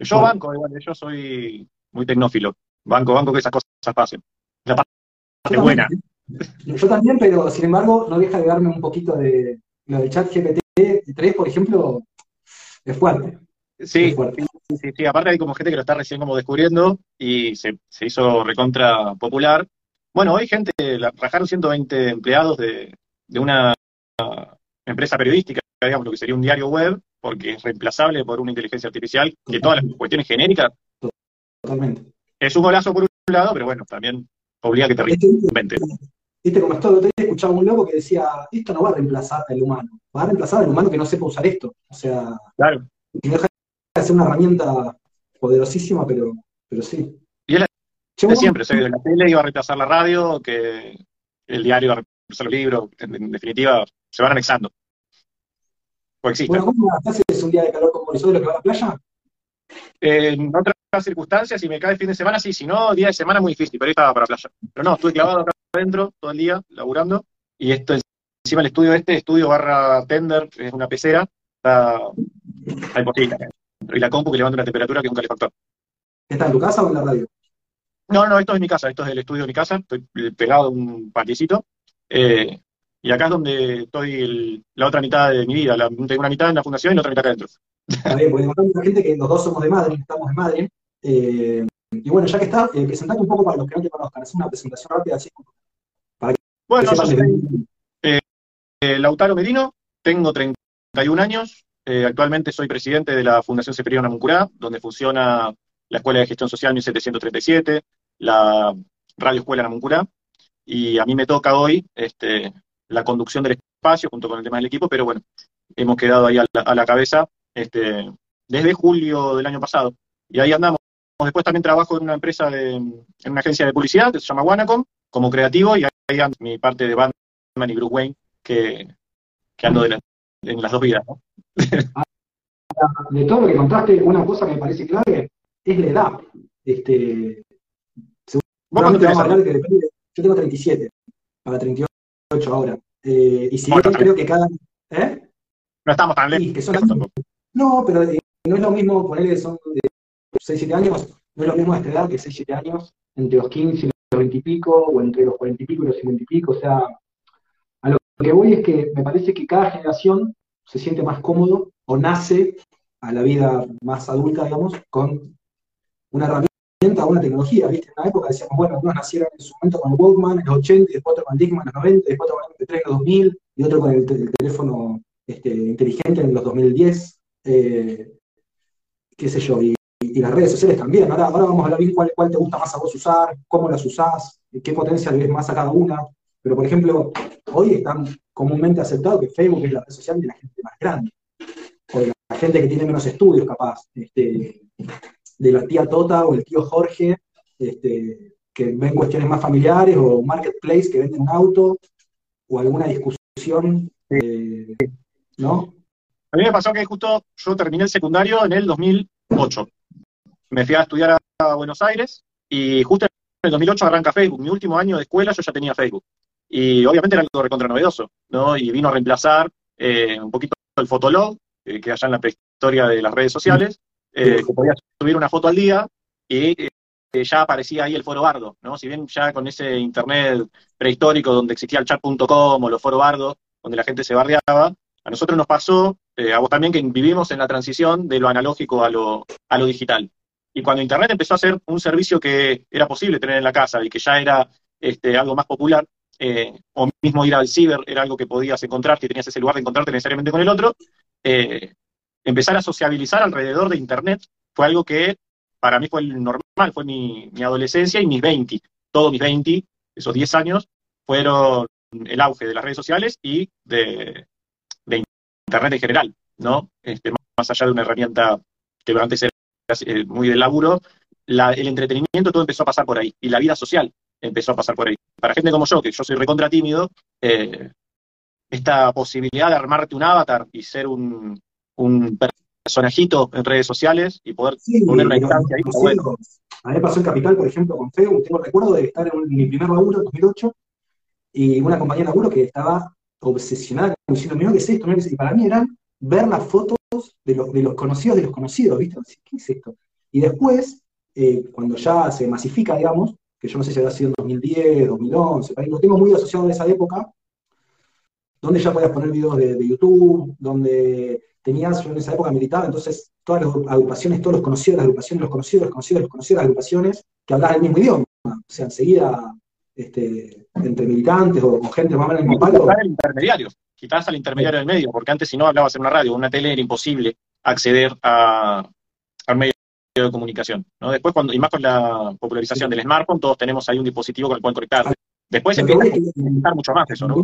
Yo banco, igual, yo soy muy tecnófilo. Banco, banco que esas cosas pasen. La parte Yo buena. también, yo también, pero sin embargo, no deja de darme un poquito de lo del chat GPT-3, por ejemplo, es fuerte. Sí, Es fuerte. sí, sí, sí, aparte hay como gente que lo está recién como descubriendo y se, se hizo recontra popular. Bueno, hoy gente, la, rajaron 120 empleados de, de una empresa periodística, digamos, lo que sería un diario web, porque es reemplazable por una inteligencia artificial, que todas las cuestiones genéricas Totalmente. es un golazo por un lado, pero bueno, también obliga a que te reinventes. Viste como es todo, yo escuchaba un loco que decía, esto no va a reemplazar al humano, va a reemplazar al humano que no sepa usar esto. O sea, Claro. que deja de ser una herramienta poderosísima, pero, pero sí. Y es la de siempre, o sea, la tele iba a reemplazar la radio, que el diario iba a reemplazar los libros, en, en definitiva, se van anexando. Coexisten. Bueno, ¿cómo haces un día de calor como nosotros que va a la playa? En otras circunstancias, si me cae el fin de semana, sí, si no, día de semana muy difícil, pero ahí estaba para playa. Pero no, estuve clavado acá adentro todo el día, laburando, y esto encima el estudio este, estudio barra tender, es una pecera, está, está imposible. Y la compu que levanta una temperatura que es un calefactor. ¿Está en tu casa o en la radio? No, no, esto es mi casa, esto es el estudio de mi casa, estoy pegado a un patiecito, eh, y acá es donde estoy el- la otra mitad de mi vida, la, tengo una mitad en la fundación y la otra mitad acá adentro. Está bien, porque hay mucha gente que los dos somos de Madrid, estamos de Madrid. eh, y bueno, ya que está, eh, presentate un poco para los que no te conozcan, hacer una presentación rápida así. que Bueno, yo soy qué- Eh, Lautaro Merino, tengo 31 años, eh, actualmente soy presidente de la Fundación Ceferino Namuncurá, donde funciona la Escuela de Gestión Social 1737, la Radio Escuela Namuncurá, y a mí me toca hoy este, la conducción del espacio junto con el tema del equipo, pero bueno, hemos quedado ahí a la, a la cabeza este, desde julio del año pasado, y ahí andamos. Después también trabajo en una empresa, de, en una agencia de publicidad que se llama Wanacom, como creativo, y ahí ando mi parte de Batman y Bruce Wayne, que, que ando de la- en las dos vidas, ¿no? de todo lo que contaste, una cosa que me parece clave es la edad. Este, ¿Vos cuánto tenés, vamos a hablar que depende. Yo tengo 37, para 38 ahora. Eh, y si bien creo que cada. ¿Eh? No estamos tan Sí, lejos que son tampoco. No, pero eh, no es lo mismo ponerle son de 6, 7 años, no es lo mismo a esta edad que 6, 7 años, entre los 15 y los 20 y pico, o entre los 40 y pico y los 50 y pico. O sea, a lo que voy es que me parece que cada generación se siente más cómodo o nace a la vida más adulta, digamos, con una herramienta o una tecnología, ¿viste? En una época decíamos, bueno, algunos nacieron en su momento con Walkman en los 80, y después otro con el en los 90, y después otro con el MP3 en los 2000, y otro con el, te- el teléfono este, inteligente en los 2010, eh, qué sé yo, y, las redes sociales también. Ahora, vamos a hablar bien cuál, cuál te gusta más a vos usar, cómo las usás, qué potencia le ves más a cada una. Pero, por ejemplo, hoy están comúnmente aceptado que Facebook es la red social de la gente más grande, o de la gente que tiene menos estudios, capaz. Este, de la tía Tota o el tío Jorge, este, que ven cuestiones más familiares, o marketplace que venden un auto, o alguna discusión, eh, ¿no? A mí me pasó que justo yo terminé el secundario en el 2008. Me fui a estudiar a, Buenos Aires y justo en el 2008 arranca Facebook. Mi último año de escuela yo ya tenía Facebook. Y obviamente era algo recontra novedoso, ¿no? Y vino a reemplazar eh, un poquito el Fotolog, eh, que allá en la prehistoria de las redes sociales, eh, que podías subir una foto al día y eh, ya aparecía ahí el foro bardo, ¿no? Si bien ya con ese internet prehistórico donde existía el chat.com o los foro bardos, donde la gente se bardeaba, a nosotros nos pasó, eh, a vos también, que vivimos en la transición de lo analógico a lo, a lo digital. Y cuando Internet empezó a ser un servicio que era posible tener en la casa y que ya era este, algo más popular, eh, o mismo ir al ciber era algo que podías encontrar, que tenías ese lugar de encontrarte necesariamente con el otro, eh, empezar a sociabilizar alrededor de Internet fue algo que para mí fue el normal, fue mi, adolescencia y mis 20, todos mis 20, esos 10 años, fueron el auge de las redes sociales y de, Internet en general, ¿no? Este, más allá de una herramienta que antes era eh, muy de laburo, la- el entretenimiento todo empezó a pasar por ahí, y la vida social empezó a pasar por ahí. Para gente como yo, que yo soy recontra tímido, eh, esta posibilidad de armarte un avatar y ser un, un personajito en redes sociales y poder Sí, poner una instancia ahí, está bueno. A mí me pasó en Capital, por ejemplo, con Facebook. Tengo recuerdo de estar en, mi primer laburo en 2008 y una compañera de laburo que estaba obsesionada con diciendo, mira qué es esto. Y para mí eran ver las fotos de los, de los conocidos de los conocidos, ¿viste? ¿Qué es esto? Y después, eh, cuando ya se masifica, digamos, que yo no sé si habrá sido en 2010, 2011, lo tengo muy asociado a esa época, donde ya podías poner videos de, YouTube, donde tenías, yo en esa época militaba, entonces todas las agrupaciones, todos los conocidos las agrupaciones, los conocidos, los conocidos, los conocidos las agrupaciones, que hablaban el mismo idioma. O sea, enseguida, este, entre militantes o, gente más o menos en el mismo el intermediario, quizás al intermediario del medio, porque antes si no hablabas en una radio o una tele era imposible acceder a, al medio de comunicación. ¿no? Después, cuando, y más con la popularización del smartphone, todos tenemos ahí un dispositivo con el cual conectar. Después empieza a mucho más eso, ¿no?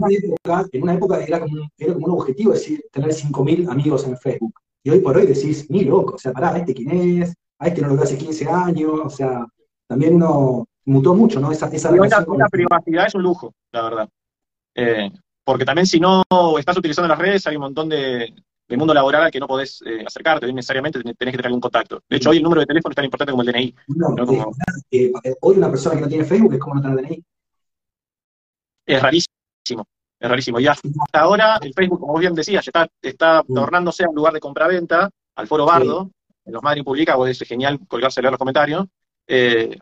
En una época, era, como, era como un objetivo decir, tener 5.000 amigos en Facebook. Y hoy por hoy decís, ni loco, o sea, pará, ¿a este quién es? A este no lo veo hace 15 años, o sea, también uno mutó mucho, ¿no? Esa, esa la privacidad es un lujo, la verdad. Eh, porque también si no estás utilizando las redes, hay un montón de, de mundo laboral al que no podés eh, acercarte, necesariamente tenés que tener algún contacto. De hecho, hoy el número de teléfono es tan importante como el DNI. Eh, hoy una persona que no tiene Facebook es como no tener DNI. Es rarísimo, es rarísimo. Y hasta ahora el Facebook, como bien decías, está, está mm. tornándose a un lugar de compraventa, al foro Bardo, en los Madrid Publica, vos es genial colgarse a leer los comentarios, eh,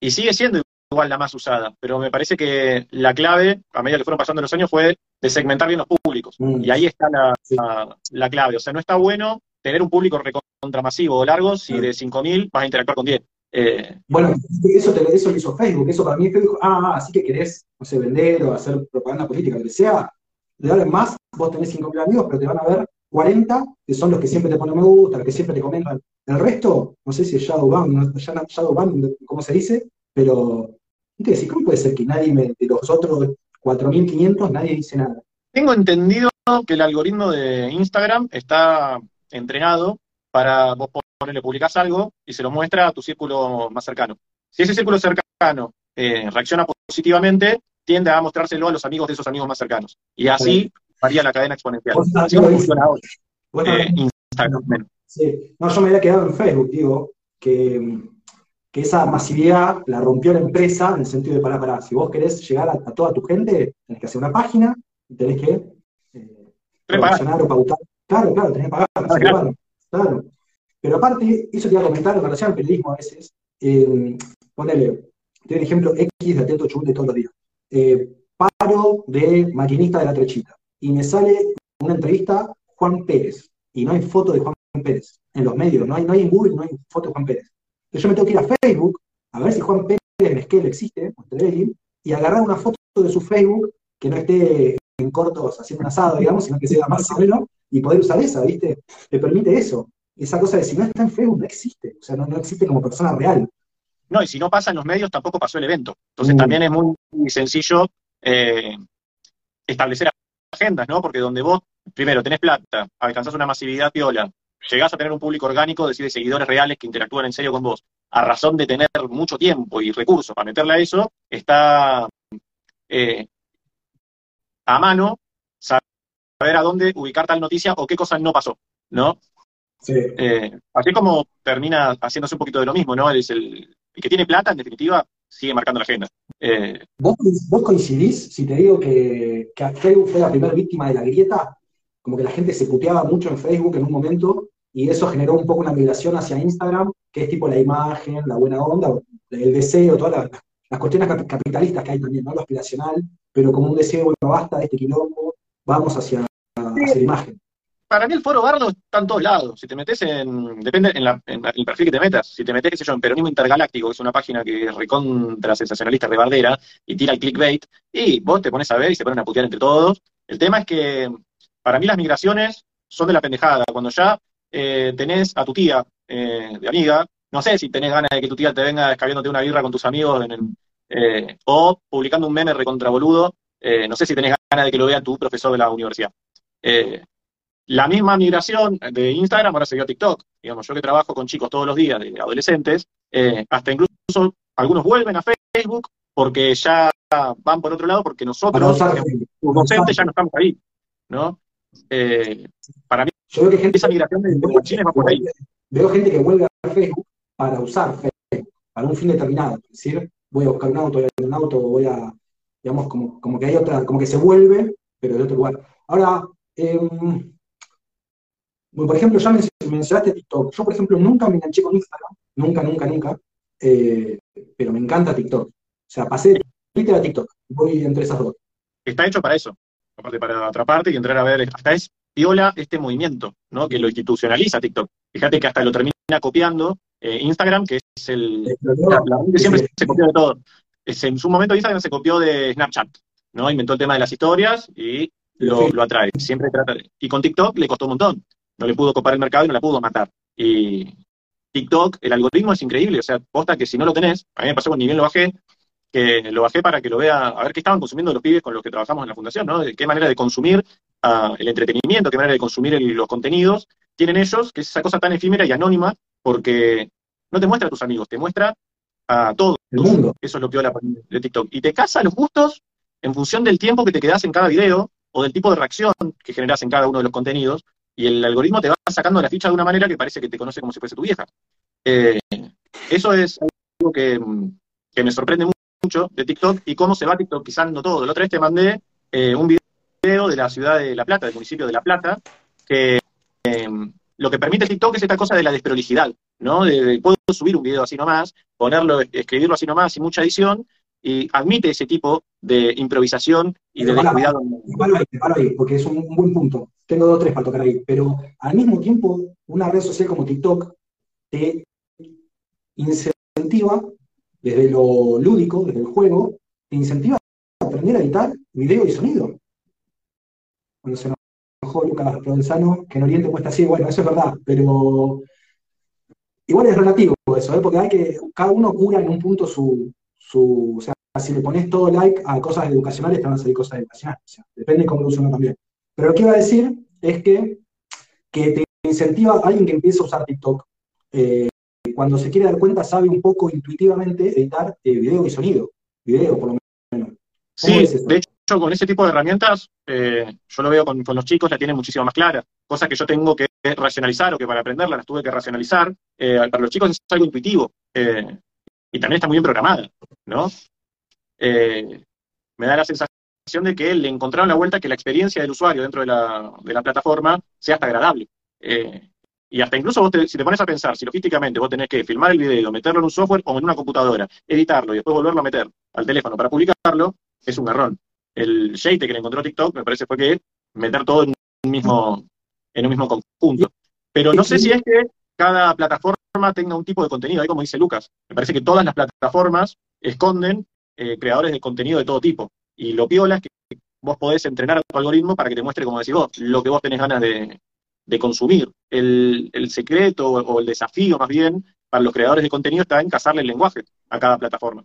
y sigue siendo igual la más usada, pero me parece que la clave, a medida que fueron pasando los años, fue de segmentar bien los públicos. Mm. Y ahí está la, clave. O sea, no está bueno tener un público recontramasivo o largo si de 5.000 vas a interactuar con 10. Eh, bueno, eso, te, eso lo hizo Facebook, eso para mí Facebook, ah, así que querés, no sé, vender o hacer propaganda política, lo que sea, le dan más, vos tenés 5.000 amigos, pero te van a ver 40, que son los que siempre te ponen me gusta, los que siempre te comentan. El resto, no sé si es Shadowban, Shadowban, ¿cómo se dice? Pero, ¿qué ¿Cómo puede ser que nadie me, de los otros 4.500, nadie dice nada? Tengo entendido que el algoritmo de Instagram está entrenado para vos ponerle, publicás algo y se lo muestra a tu círculo más cercano. Si ese círculo cercano eh, reacciona positivamente, tiende a mostrárselo a los amigos de esos amigos más cercanos. Y así varía la cadena exponencial. Así funciona ahora. Eh, Instagram. Sí. No, yo me había quedado en Facebook, digo, que, que, esa masividad la rompió la empresa en el sentido de, para, para, si vos querés llegar a, toda tu gente, tenés que hacer una página y tenés que eh, o pautar. Claro, claro, tenés que pagar. claro. Claro. Pero aparte, eso te iba a comentar en relación al periodismo a veces. Eh, ponele, te un ejemplo X de Atento Chubut de todos los días. Eh, paro de maquinista de la trechita. Y me sale una entrevista Juan Pérez. Y no hay foto de Juan Pérez en los medios. No hay, no hay en Google, no hay foto de Juan Pérez. Entonces yo me tengo que ir a Facebook a ver si Juan Pérez Mezquel existe, y agarrar una foto de su Facebook que no esté en cortos haciendo un asado, digamos, sino que sea más o menos, y poder usar esa, ¿viste? Te permite eso esa cosa de si no está en Facebook no existe, o sea, no, existe como persona real. No, y si no pasa en los medios tampoco pasó el evento. Entonces mm. también es muy, sencillo eh, establecer agendas, ¿no? Porque donde vos, primero, tenés plata, alcanzás una masividad piola, llegás a tener un público orgánico, decir, de seguidores reales que interactúan en serio con vos, a razón de tener mucho tiempo y recursos para meterle a eso, está eh, a mano saber a dónde ubicar tal noticia o qué cosa no pasó, ¿no? Eh, así como termina haciéndose un poquito de lo mismo, ¿no? Es el, que tiene plata, en definitiva, sigue marcando la agenda. Eh, ¿Vos, coincidís si te digo que, que Facebook fue la primera víctima de la grieta? Como que la gente se puteaba mucho en Facebook en un momento y eso generó un poco una migración hacia Instagram, que es tipo la imagen, la buena onda, el deseo, todas las, cuestiones capitalistas que hay también, ¿no? Lo aspiracional, pero como un deseo, bueno, basta de este quilombo, vamos hacia, la imagen para mí el foro bardo está en todos lados. Si te metes en, depende en, el perfil que te metas, si te metes, qué sé yo, en Peronismo Intergaláctico, que es una página que es recontra sensacionalista, rebardera, y tira el clickbait, y vos te pones a ver y se ponen a putear entre todos. El tema es que para mí las migraciones son de la pendejada. Cuando ya eh, tenés a tu tía eh, de amiga, no sé si tenés ganas de que tu tía te venga descargándote una birra con tus amigos eh, o publicando un meme recontra boludo, no sé si tenés ganas de que lo vea tu profesor de la universidad. La misma migración de Instagram ahora se dio a TikTok. Digamos, yo que trabajo con chicos todos los días, de adolescentes, eh, hasta incluso algunos vuelven a Facebook porque ya van por otro lado, porque nosotros, los docentes, ya no estamos ahí. ¿no? Eh, para mí, yo veo que gente, esa migración de, de va por ahí. Veo gente que vuelve a Facebook para usar Facebook, para un fin determinado. Es decir, voy a buscar un auto, voy a un auto, voy a, digamos, como, como que hay otra, como que se vuelve, pero de otro lugar. Ahora, eh, por ejemplo, ya mencionaste TikTok. Yo, por ejemplo, nunca me enganché con Instagram, nunca, nunca, nunca, eh, pero me encanta TikTok. O sea, pasé de Twitter a TikTok, voy entre esas dos. Está hecho para eso, aparte para atraparte y entrar a ver, hasta es viola este movimiento, ¿no? Que lo institucionaliza TikTok. Fíjate que hasta lo termina copiando eh, Instagram, que es el... que siempre se copió de todo. en su momento Instagram se copió de Snapchat, ¿no? Inventó el tema de las historias y lo, lo atrae. Siempre trata de... Y con TikTok le costó un montón. No le pudo copar el mercado y no la pudo matar. Y TikTok, el algoritmo es increíble. O sea, posta que si no lo tenés, a mí me pasó con nivel lo bajé, que lo bajé para que lo vea, a ver qué estaban consumiendo los pibes con los que trabajamos en la fundación, ¿no? De qué manera de consumir ah, el entretenimiento, qué manera de consumir los contenidos tienen ellos, que es esa cosa tan efímera y anónima, porque no te muestra a tus amigos, te muestra a todo el mundo. Eso es lo que habla de TikTok. Y te casa los gustos en función del tiempo que te quedas en cada video o del tipo de reacción que generas en cada uno de los contenidos, y el algoritmo te va sacando la ficha de una manera que parece que te conoce como si fuese tu vieja. Eh, eso es algo que, que me sorprende mucho mucho de TikTok y cómo se va TikTokizando todo. La otra vez te mandé eh, un video de la ciudad de La Plata, del municipio de La Plata, que em, lo que permite TikTok es esta cosa de la desprolijidad, ¿no? De, puedo subir un video así nomás, ponerlo, escribirlo así nomás sin mucha edición, y admite ese tipo de improvisación y de descuidado. Ahí, porque es un, buen punto. Tengo dos o tres para tocar ahí, pero al mismo tiempo, una red social como TikTok te incentiva desde lo lúdico, desde el juego, te incentiva a aprender a editar video y sonido. Cuando se enojó Lucas Provenzano, que en Oriente cuesta así, bueno, eso es verdad, pero igual es relativo eso, ¿eh? porque hay que, cada uno cura en un punto su, su, o sea, si le pones todo like a cosas educacionales, te van a salir cosas educacionales, o sea, depende de cómo lo también. Pero lo que iba a decir es que, que te incentiva a alguien que empieza a usar TikTok, eh, cuando se quiere dar cuenta sabe un poco intuitivamente editar eh, video y sonido, video por lo menos. Sí, de hecho con ese tipo de herramientas, eh, yo lo veo con, los chicos, la tienen muchísimo más clara, cosas que yo tengo que racionalizar o que para aprenderla las tuve que racionalizar, para los chicos es algo intuitivo y también está muy bien programada, ¿no? me da la sensación de que le encontraron la vuelta que la experiencia del usuario dentro de la, de la plataforma sea hasta agradable. Y hasta incluso si te pones a pensar, si logísticamente vos tenés que filmar el video, meterlo en un software o en una computadora, editarlo y después volverlo a meter al teléfono para publicarlo, es un error. El shade que le encontró TikTok me parece fue que meter todo en un mismo, en un mismo conjunto. Pero no sé si es que cada plataforma tenga un tipo de contenido, ahí como dice Lucas. Me parece que todas las plataformas esconden eh, creadores de contenido de todo tipo. Y lo piola es que vos podés entrenar a tu algoritmo para que te muestre, como decís vos, lo que vos tenés ganas de, de consumir. El, secreto o, el desafío, más bien, para los creadores de contenido está en cazarle el lenguaje a cada plataforma.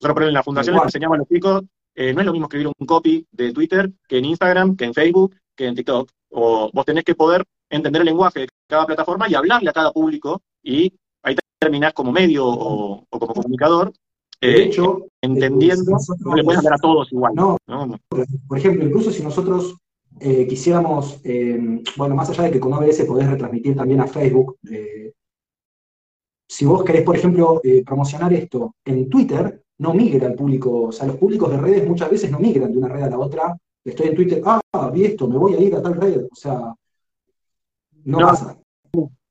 Nosotros, por en la fundación les enseñamos a los chicos, eh, no es lo mismo escribir un copy de Twitter que en Instagram, que en Facebook, que en TikTok. O vos tenés que poder entender el lenguaje de cada plataforma y hablarle a cada público y ahí terminás como medio o, como comunicador de eh, hecho, entendiendo, no le puedes hablar a todos igual. no, Por ejemplo, incluso si nosotros eh, quisiéramos, eh, bueno, más allá de que con OBS podés retransmitir también a Facebook, eh, si vos querés, por ejemplo, promocionar esto en Twitter, no migra el público, o sea, los públicos de redes muchas veces no migran de una red a la otra, estoy en Twitter, ah, vi esto, me voy a ir a tal red, o sea, no, pasa.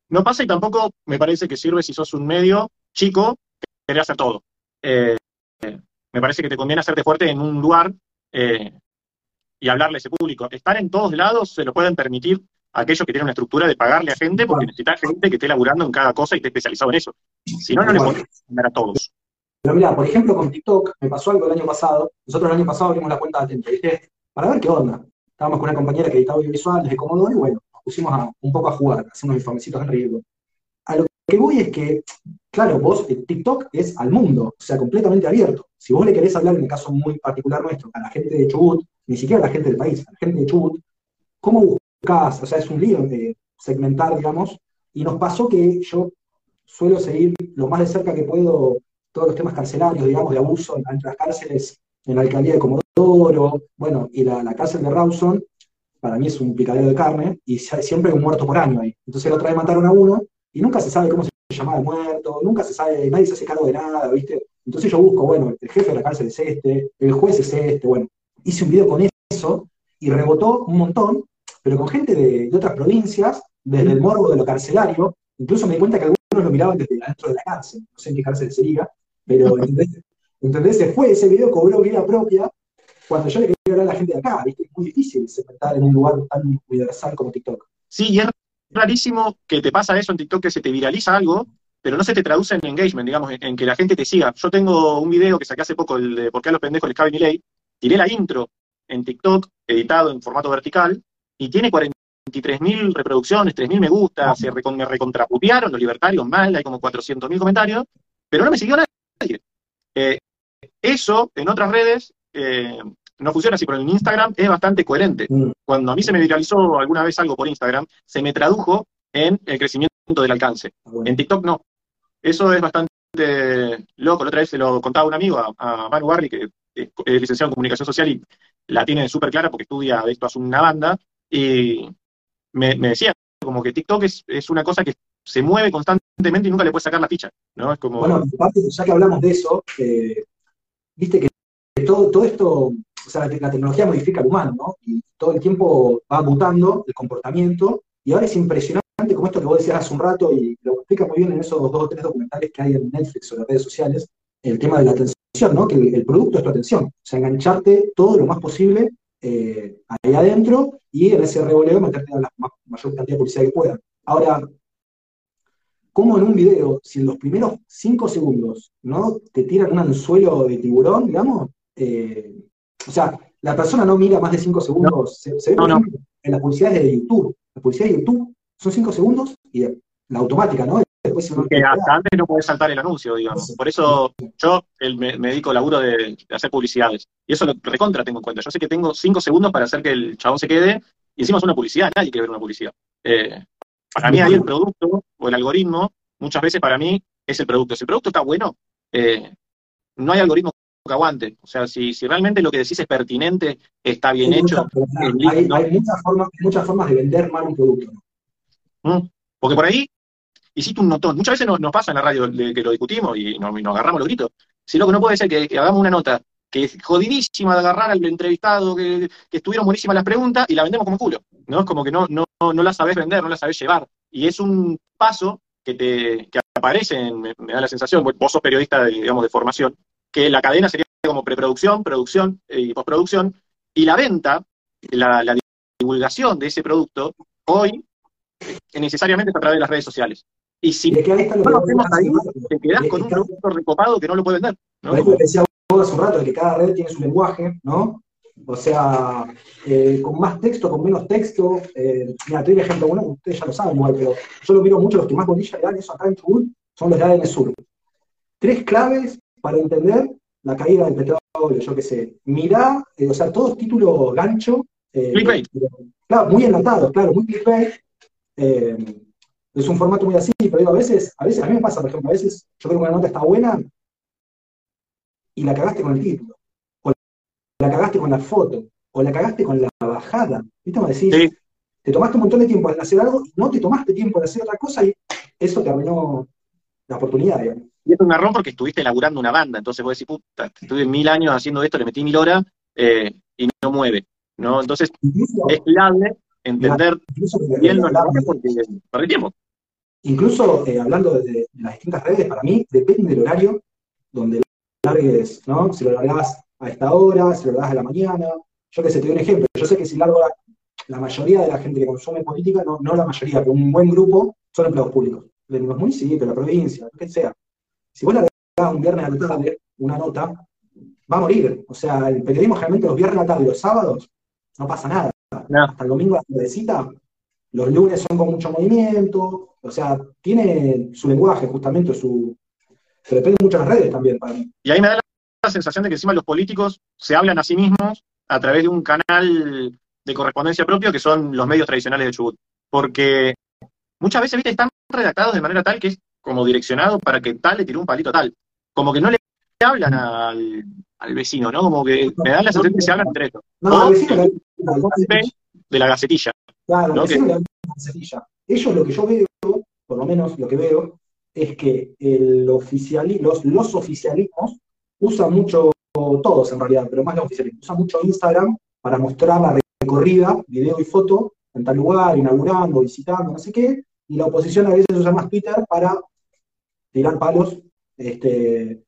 No pasa y tampoco me parece que sirve si sos un medio chico que querés hacer todo. me parece que te conviene hacerte fuerte en un lugar y hablarle a ese público. Estar en todos lados se lo pueden permitir aquellos que tienen una estructura de pagarle a gente porque necesita gente que esté laburando en cada cosa y esté especializado en eso. Si no, no le podemos a todos. Pero mira, por ejemplo, con TikTok me pasó algo el año pasado. Nosotros el año pasado abrimos la cuenta de Atento, Para ver qué onda. Estábamos con una compañera que editaba audiovisual desde Comodoro y bueno, pusimos un poco a jugar, hacemos informecitos en riesgo. A lo que voy es que, claro, vos, eh, TikTok es al mundo, o sea, completamente abierto. Si vos le querés hablar, en el caso muy particular nuestro, a la gente de Chubut, ni siquiera a la gente del país, a la gente de Chubut, ¿cómo buscás? O sea, es un lío de segmentar, digamos, y nos pasó que yo suelo seguir lo más de cerca que puedo todos los temas carcelarios, digamos, de abuso entre las cárceles en la alcaldía de Comodoro, bueno, y la, cárcel de Rawson, para mí es un picadero de carne, y siempre hay un muerto por año ahí. Entonces la otra vez mataron a uno, y nunca se sabe cómo se llama el muerto, nunca se sabe, nadie se hace cargo de nada, ¿viste? Entonces yo busco, bueno, el jefe de la cárcel es este, el juez es este, bueno, hice un video con eso y rebotó un montón, pero con gente de, otras provincias, desde el morbo de lo carcelario, incluso me di cuenta que algunos lo miraban desde adentro de la cárcel, no sé en qué cárcel sería, pero ¿entendés? Fue, ese video cobró vida propia, cuando yo le quería hablar a la gente de acá, ¿viste? es muy difícil segmentar en un lugar tan universal como TikTok. Sí, y es rarísimo que te pasa eso en TikTok, que se te viraliza algo, pero no se te traduce en engagement, digamos, en, que la gente te siga. Yo tengo un video que saqué hace poco, el de por qué a los pendejos les cabe mi ley, tiré la intro en TikTok, editado en formato vertical, y tiene 43.000 reproducciones, 3.000 me gusta, se me recontraputearon los libertarios mal, hay como 400.000 comentarios, pero no me siguió nadie. Eh, eso en otras redes eh, no funciona así, pero en Instagram es bastante coherente. Mm. Cuando a mí se me viralizó alguna vez algo por Instagram, se me tradujo en el crecimiento del alcance. Ah, en TikTok no. Eso es bastante loco. La otra vez se lo contaba un amigo, a, Manu Barry, que es, licenciado en comunicación social y la tiene súper clara porque estudia de esto hace una banda, y me, decía como que TikTok es, una cosa que se mueve constantemente y nunca le puedes sacar la ficha, ¿no? Es como... Bueno, ya que hablamos de eso, eh, viste que todo, todo esto, o sea, la, tecnología modifica al humano, ¿no? Y todo el tiempo va mutando el comportamiento, y ahora es impresionante como esto que vos decías hace un rato, y lo explica muy bien en esos dos o tres documentales que hay en Netflix o las redes sociales, el tema de la atención, ¿no? Que el, producto es tu atención. O sea, engancharte todo lo más posible eh, ahí adentro y en ese revoleo meterte a la mayor cantidad de publicidad que pueda. Ahora, ¿cómo en un video, si en los primeros cinco segundos no te tiran un anzuelo de tiburón, digamos, eh, o sea, la persona no mira más de cinco segundos, se, ve en las publicidades de YouTube. La publicidad de YouTube son cinco segundos y la automática, ¿no? Después que hasta antes no puedes saltar el anuncio, digamos. Por eso yo me, dedico al laburo de, hacer publicidades. Y eso lo recontra tengo en cuenta. Yo sé que tengo cinco segundos para hacer que el chabón se quede y encima es una publicidad, nadie quiere ver una publicidad. Eh, para mí ahí el producto o el algoritmo, muchas veces para mí es el producto. Si el producto está bueno, eh, no hay algoritmo que aguante. O sea, si, si realmente lo que decís es pertinente, está bien hecho. hay, hay, muchas formas, muchas formas de vender mal un producto. Porque por ahí hiciste un notón. Muchas veces nos, pasa en la radio que lo discutimos y nos, agarramos los gritos. Si lo que no puede ser que, hagamos una nota que es jodidísima de agarrar al entrevistado, que, estuvieron buenísimas las preguntas y la vendemos como culo. ¿no? Es como que no, no, no la sabes vender, no la sabes llevar. Y es un paso que te que aparece, me, da la sensación, vos sos periodista de, digamos, de formación, que la cadena sería como preproducción, producción eh, y postproducción, y la venta, la, la divulgación de ese producto, hoy necesariamente a través de las redes sociales. Y si no lo vemos ahí, te quedas con un producto recopado que no lo puedes vender. ¿no? Por decía vos hace un rato, de que cada red tiene su lenguaje, ¿no? O sea, eh, con más texto, con menos texto. Eh, mira, te doy un ejemplo, bueno, ustedes ya lo saben igual, pero yo lo miro mucho, los que más bolilla le dan eso acá en Chubut son los de ADN Sur. Tres claves para entender la caída del petróleo, yo qué sé. Mirá, eh, o sea, todos títulos gancho. Eh, claro, muy enlatados, claro, muy clickbait, eh, es un formato muy así, pero digo, a veces, a veces, a mí me pasa, por ejemplo, a veces yo creo que una nota está buena y la cagaste con el título, o la cagaste con la foto, o la cagaste con la bajada. ¿Viste? Me decís, te tomaste un montón de tiempo en hacer algo y no te tomaste tiempo en hacer otra cosa y eso te arruinó la oportunidad, digamos. Y es un error porque estuviste laburando una banda, entonces vos decís, puta, estuve mil años haciendo esto, le metí mil horas eh, y no mueve, ¿no? Entonces, es clave entender bien lo porque tiempo. Incluso eh, hablando de, las distintas redes, para mí depende del horario donde largues, ¿no? Si lo largas a esta hora, si lo largas a la mañana. Yo que sé, te doy un ejemplo. Yo sé que si largo la, mayoría de la gente que consume política, no, no la mayoría, pero un buen grupo, son empleados públicos. De los municipios, la provincia, lo que sea. Si vos largas un viernes a la tarde una nota, va a morir. O sea, el periodismo generalmente los viernes a la tarde y los sábados no pasa nada hasta el domingo a la los lunes son con mucho movimiento, o sea, tiene su lenguaje, justamente, su. Se depende mucho de las redes también para mí. Y ahí me da la sensación de que encima los políticos se hablan a sí mismos a través de un canal de correspondencia propio que son los medios tradicionales de Chubut. Porque muchas veces, viste, están redactados de manera tal que es como direccionado para que tal le tire un palito tal. Como que no le hablan al, al vecino, ¿no? Como que me da la sensación que se hablan entre ellos. No, de la gacetilla. Claro, ¿no? de la gacetilla. Ellos lo que yo veo, por lo menos lo que veo, es que el los, los oficialismos usan mucho, todos en realidad, pero más los oficialismos, usan mucho Instagram para mostrar la recorrida, video y foto, en tal lugar, inaugurando, visitando, no sé qué, y la oposición a veces usa más Twitter para tirar palos. Este,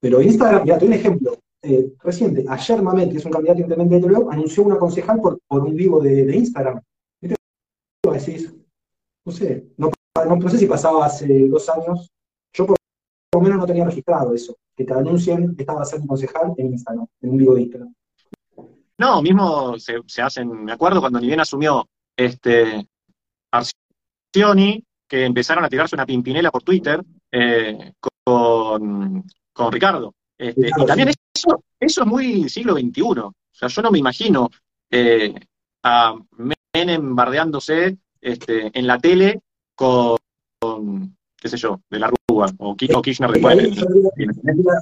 pero Instagram, mira, un ejemplo. Eh, reciente, ayer Mamet, que es un candidato intendente de anunció una concejal por, por un vivo de, de Instagram. ¿Viste? Decís, no sé, no, no, sé si pasaba hace dos años, yo por, lo menos no tenía registrado eso, que te anuncien que estaba siendo concejal en Instagram, en un vivo de Instagram. No, mismo se, se hacen, me acuerdo cuando ni bien asumió este Arcioni, que empezaron a tirarse una pimpinela por Twitter eh, con, con Ricardo. Este, y también eso, eso es muy siglo XXI. O sea, yo no me imagino eh, a Menem bardeándose este, en la tele con, qué sé yo, de la Rúa, o, Kirchner después.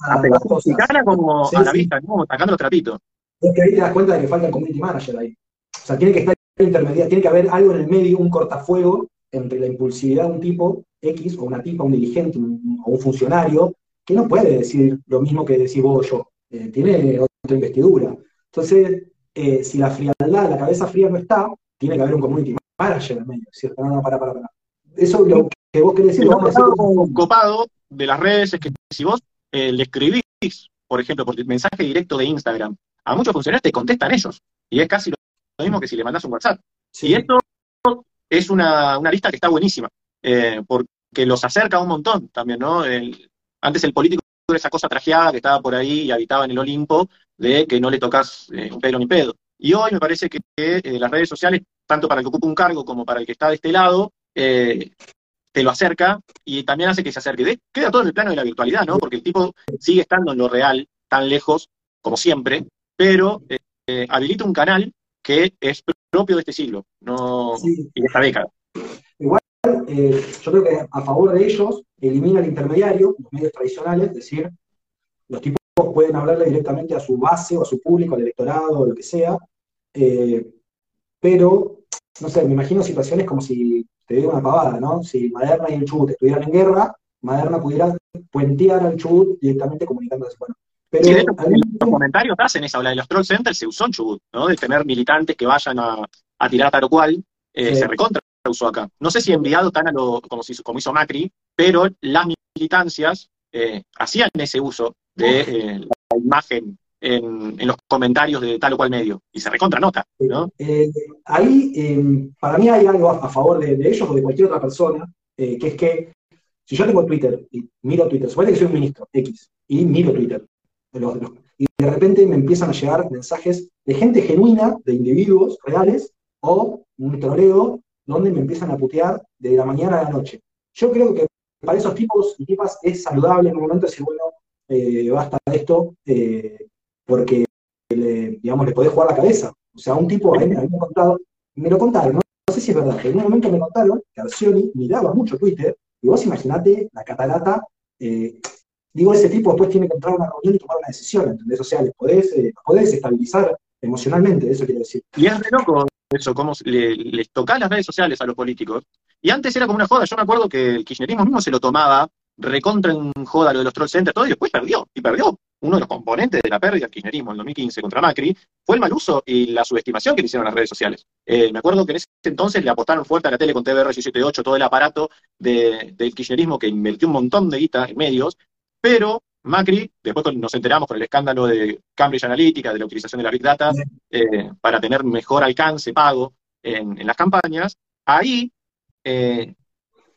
A como a la vista, como sacando los trapitos. Es que ahí te das cuenta de que falta el community manager ahí. O sea, tiene que estar intermedia, tiene que haber algo en el medio, un cortafuego entre la impulsividad de un tipo X o una tipa, un dirigente o un funcionario, que no puede decir lo mismo que decís vos o yo. Eh, tiene otra investidura. Entonces, eh, si la frialdad, la cabeza fría no está, tiene que haber un community manager en el medio, ¿cierto? No, no, para, para, para. Eso lo que vos querés decir, lo vamos a hacer. Un copado de las redes es que si vos eh, le escribís, por ejemplo, por mensaje directo de Instagram, a muchos funcionarios te contestan ellos. Y es casi lo mismo que si le mandas un WhatsApp. Y esto es una, una, lista que está buenísima, porque los acerca un montón también, ¿no? antes el político era esa cosa trajeada que estaba por ahí y habitaba en el Olimpo, de que no le tocas eh, un pelo ni pedo. Y hoy me parece que eh, las redes sociales, tanto para el que ocupa un cargo como para el que está de este lado, eh, te lo acerca y también hace que se acerque. queda todo en el plano de la virtualidad, ¿no? Porque el tipo sigue estando en lo real, tan lejos como siempre, pero habilita un canal que es propio de este siglo, no y de esta década. Igual, yo creo que a favor de ellos elimina el intermediario, los medios tradicionales, es decir, los tipos pueden hablarle directamente a su base o a su público, al electorado, o lo que sea, eh, pero, no sé, me imagino situaciones como si, te digo una pavada, ¿no? Si Maderna y el Chubut estuvieran en guerra, Maderna pudiera puentear al Chubut directamente comunicándose. Bueno, pero sí, los comentarios hacen esa, la de los troll centers se usó en Chubut, ¿no? De tener militantes que vayan a, tirar tal o cual, eh, se recontra usó acá. No sé si enviado tan a lo, como, como hizo Macri, pero las militancias eh, hacían ese uso de eh, la imagen en, los comentarios de tal o cual medio, y se recontra nota, ¿no? Eh, ahí, para mí hay algo a, favor de, ellos o de cualquier otra persona, que es que si yo tengo Twitter y miro Twitter, suponete que soy un ministro X, y miro Twitter, y de repente me empiezan a llegar mensajes de gente genuina, de individuos reales, o un troleo donde me empiezan a putear de la mañana a la noche. Yo creo que para esos tipos y tipas es saludable en un momento decir, bueno, eh, basta de esto, eh, porque, digamos, le podés jugar la cabeza. O sea, un tipo, a mí, me, contado, me lo contaron, ¿no? sé si es verdad, pero en un momento me contaron que Arcioni miraba mucho Twitter, y vos imaginate la catarata, eh, digo, ese tipo después tiene que entrar a una reunión y tomar una decisión, ¿entendés? O sea, podés, podés estabilizar emocionalmente, eso quiero decir. Y es de loco eso, cómo les toca las redes sociales a los políticos. Y antes era como una joda, yo me acuerdo que el kirchnerismo mismo se lo tomaba recontra en joda lo de los troll centers, todo, y después perdió, y perdió. Uno de los componentes de la pérdida del kirchnerismo en 2015 contra Macri fue el mal uso y la subestimación que le hicieron las redes sociales. Eh, me acuerdo que en ese entonces le apostaron fuerte a la tele con TVR 178, todo el aparato del kirchnerismo que invirtió un montón de guita en medios, pero Macri, después nos enteramos por el escándalo de Cambridge Analytica, de la utilización de la Big Data, eh, para tener mejor alcance, pago en, las campañas, ahí eh,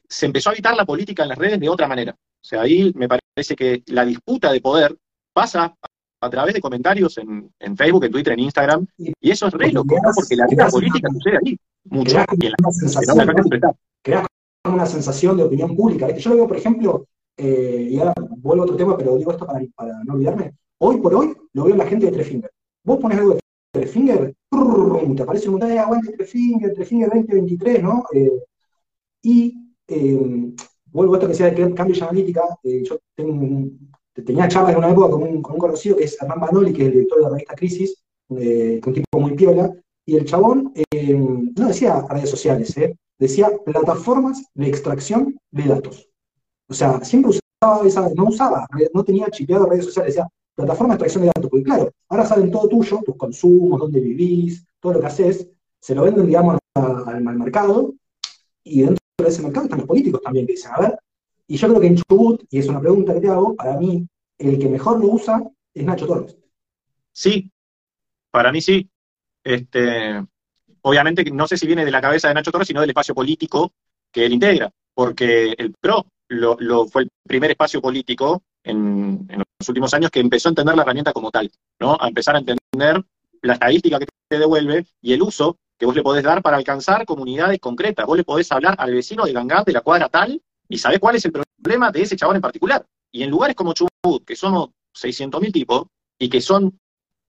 se empezó a evitar la política en las redes de otra manera. O sea, ahí me parece que la disputa de poder pasa a través de comentarios en, Facebook, en Twitter, en Instagram, y eso es re loco, porque la vida política sucede ahí, mucho. Creas una sensación de opinión pública. Yo lo veo, por ejemplo, eh, y ahora vuelvo a otro tema, pero digo esto para, no olvidarme. Hoy por hoy lo veo en la gente de Trefinger. Vos pones algo de Trefinger, te aparece un montón de aguante Trefinger, Trefinger 2023, ¿no? Eh, y eh, vuelvo a esto que sea de cambio analítica. yo tenía charlas en una época con un, con un, conocido que es Hernán Banoli, que es el director de la revista Crisis, un tipo muy piola, y el chabón no decía redes sociales, decía plataformas de extracción de datos. O sea, siempre usaba esa, no usaba, no tenía chipeado redes sociales, decía, plataforma de extracción de datos, porque claro, ahora saben todo tuyo, tus consumos, dónde vivís, todo lo que haces, se lo venden, digamos, al, mercado, y dentro de ese mercado están los políticos también que dicen, a ver, y yo creo que en Chubut, y es una pregunta que te hago, para mí, el que mejor lo usa es Nacho Torres. Sí, para mí sí. Este, obviamente no sé si viene de la cabeza de Nacho Torres, sino del espacio político que él integra, porque el PRO lo, fue el primer espacio político en, los últimos años que empezó a entender la herramienta como tal, ¿no? A empezar a entender la estadística que te devuelve y el uso que vos le podés dar para alcanzar comunidades concretas. Vos le podés hablar al vecino de Gangán de la cuadra tal y sabés cuál es el problema de ese chabón en particular. Y en lugares como Chubut, que somos 600.000 tipos y que son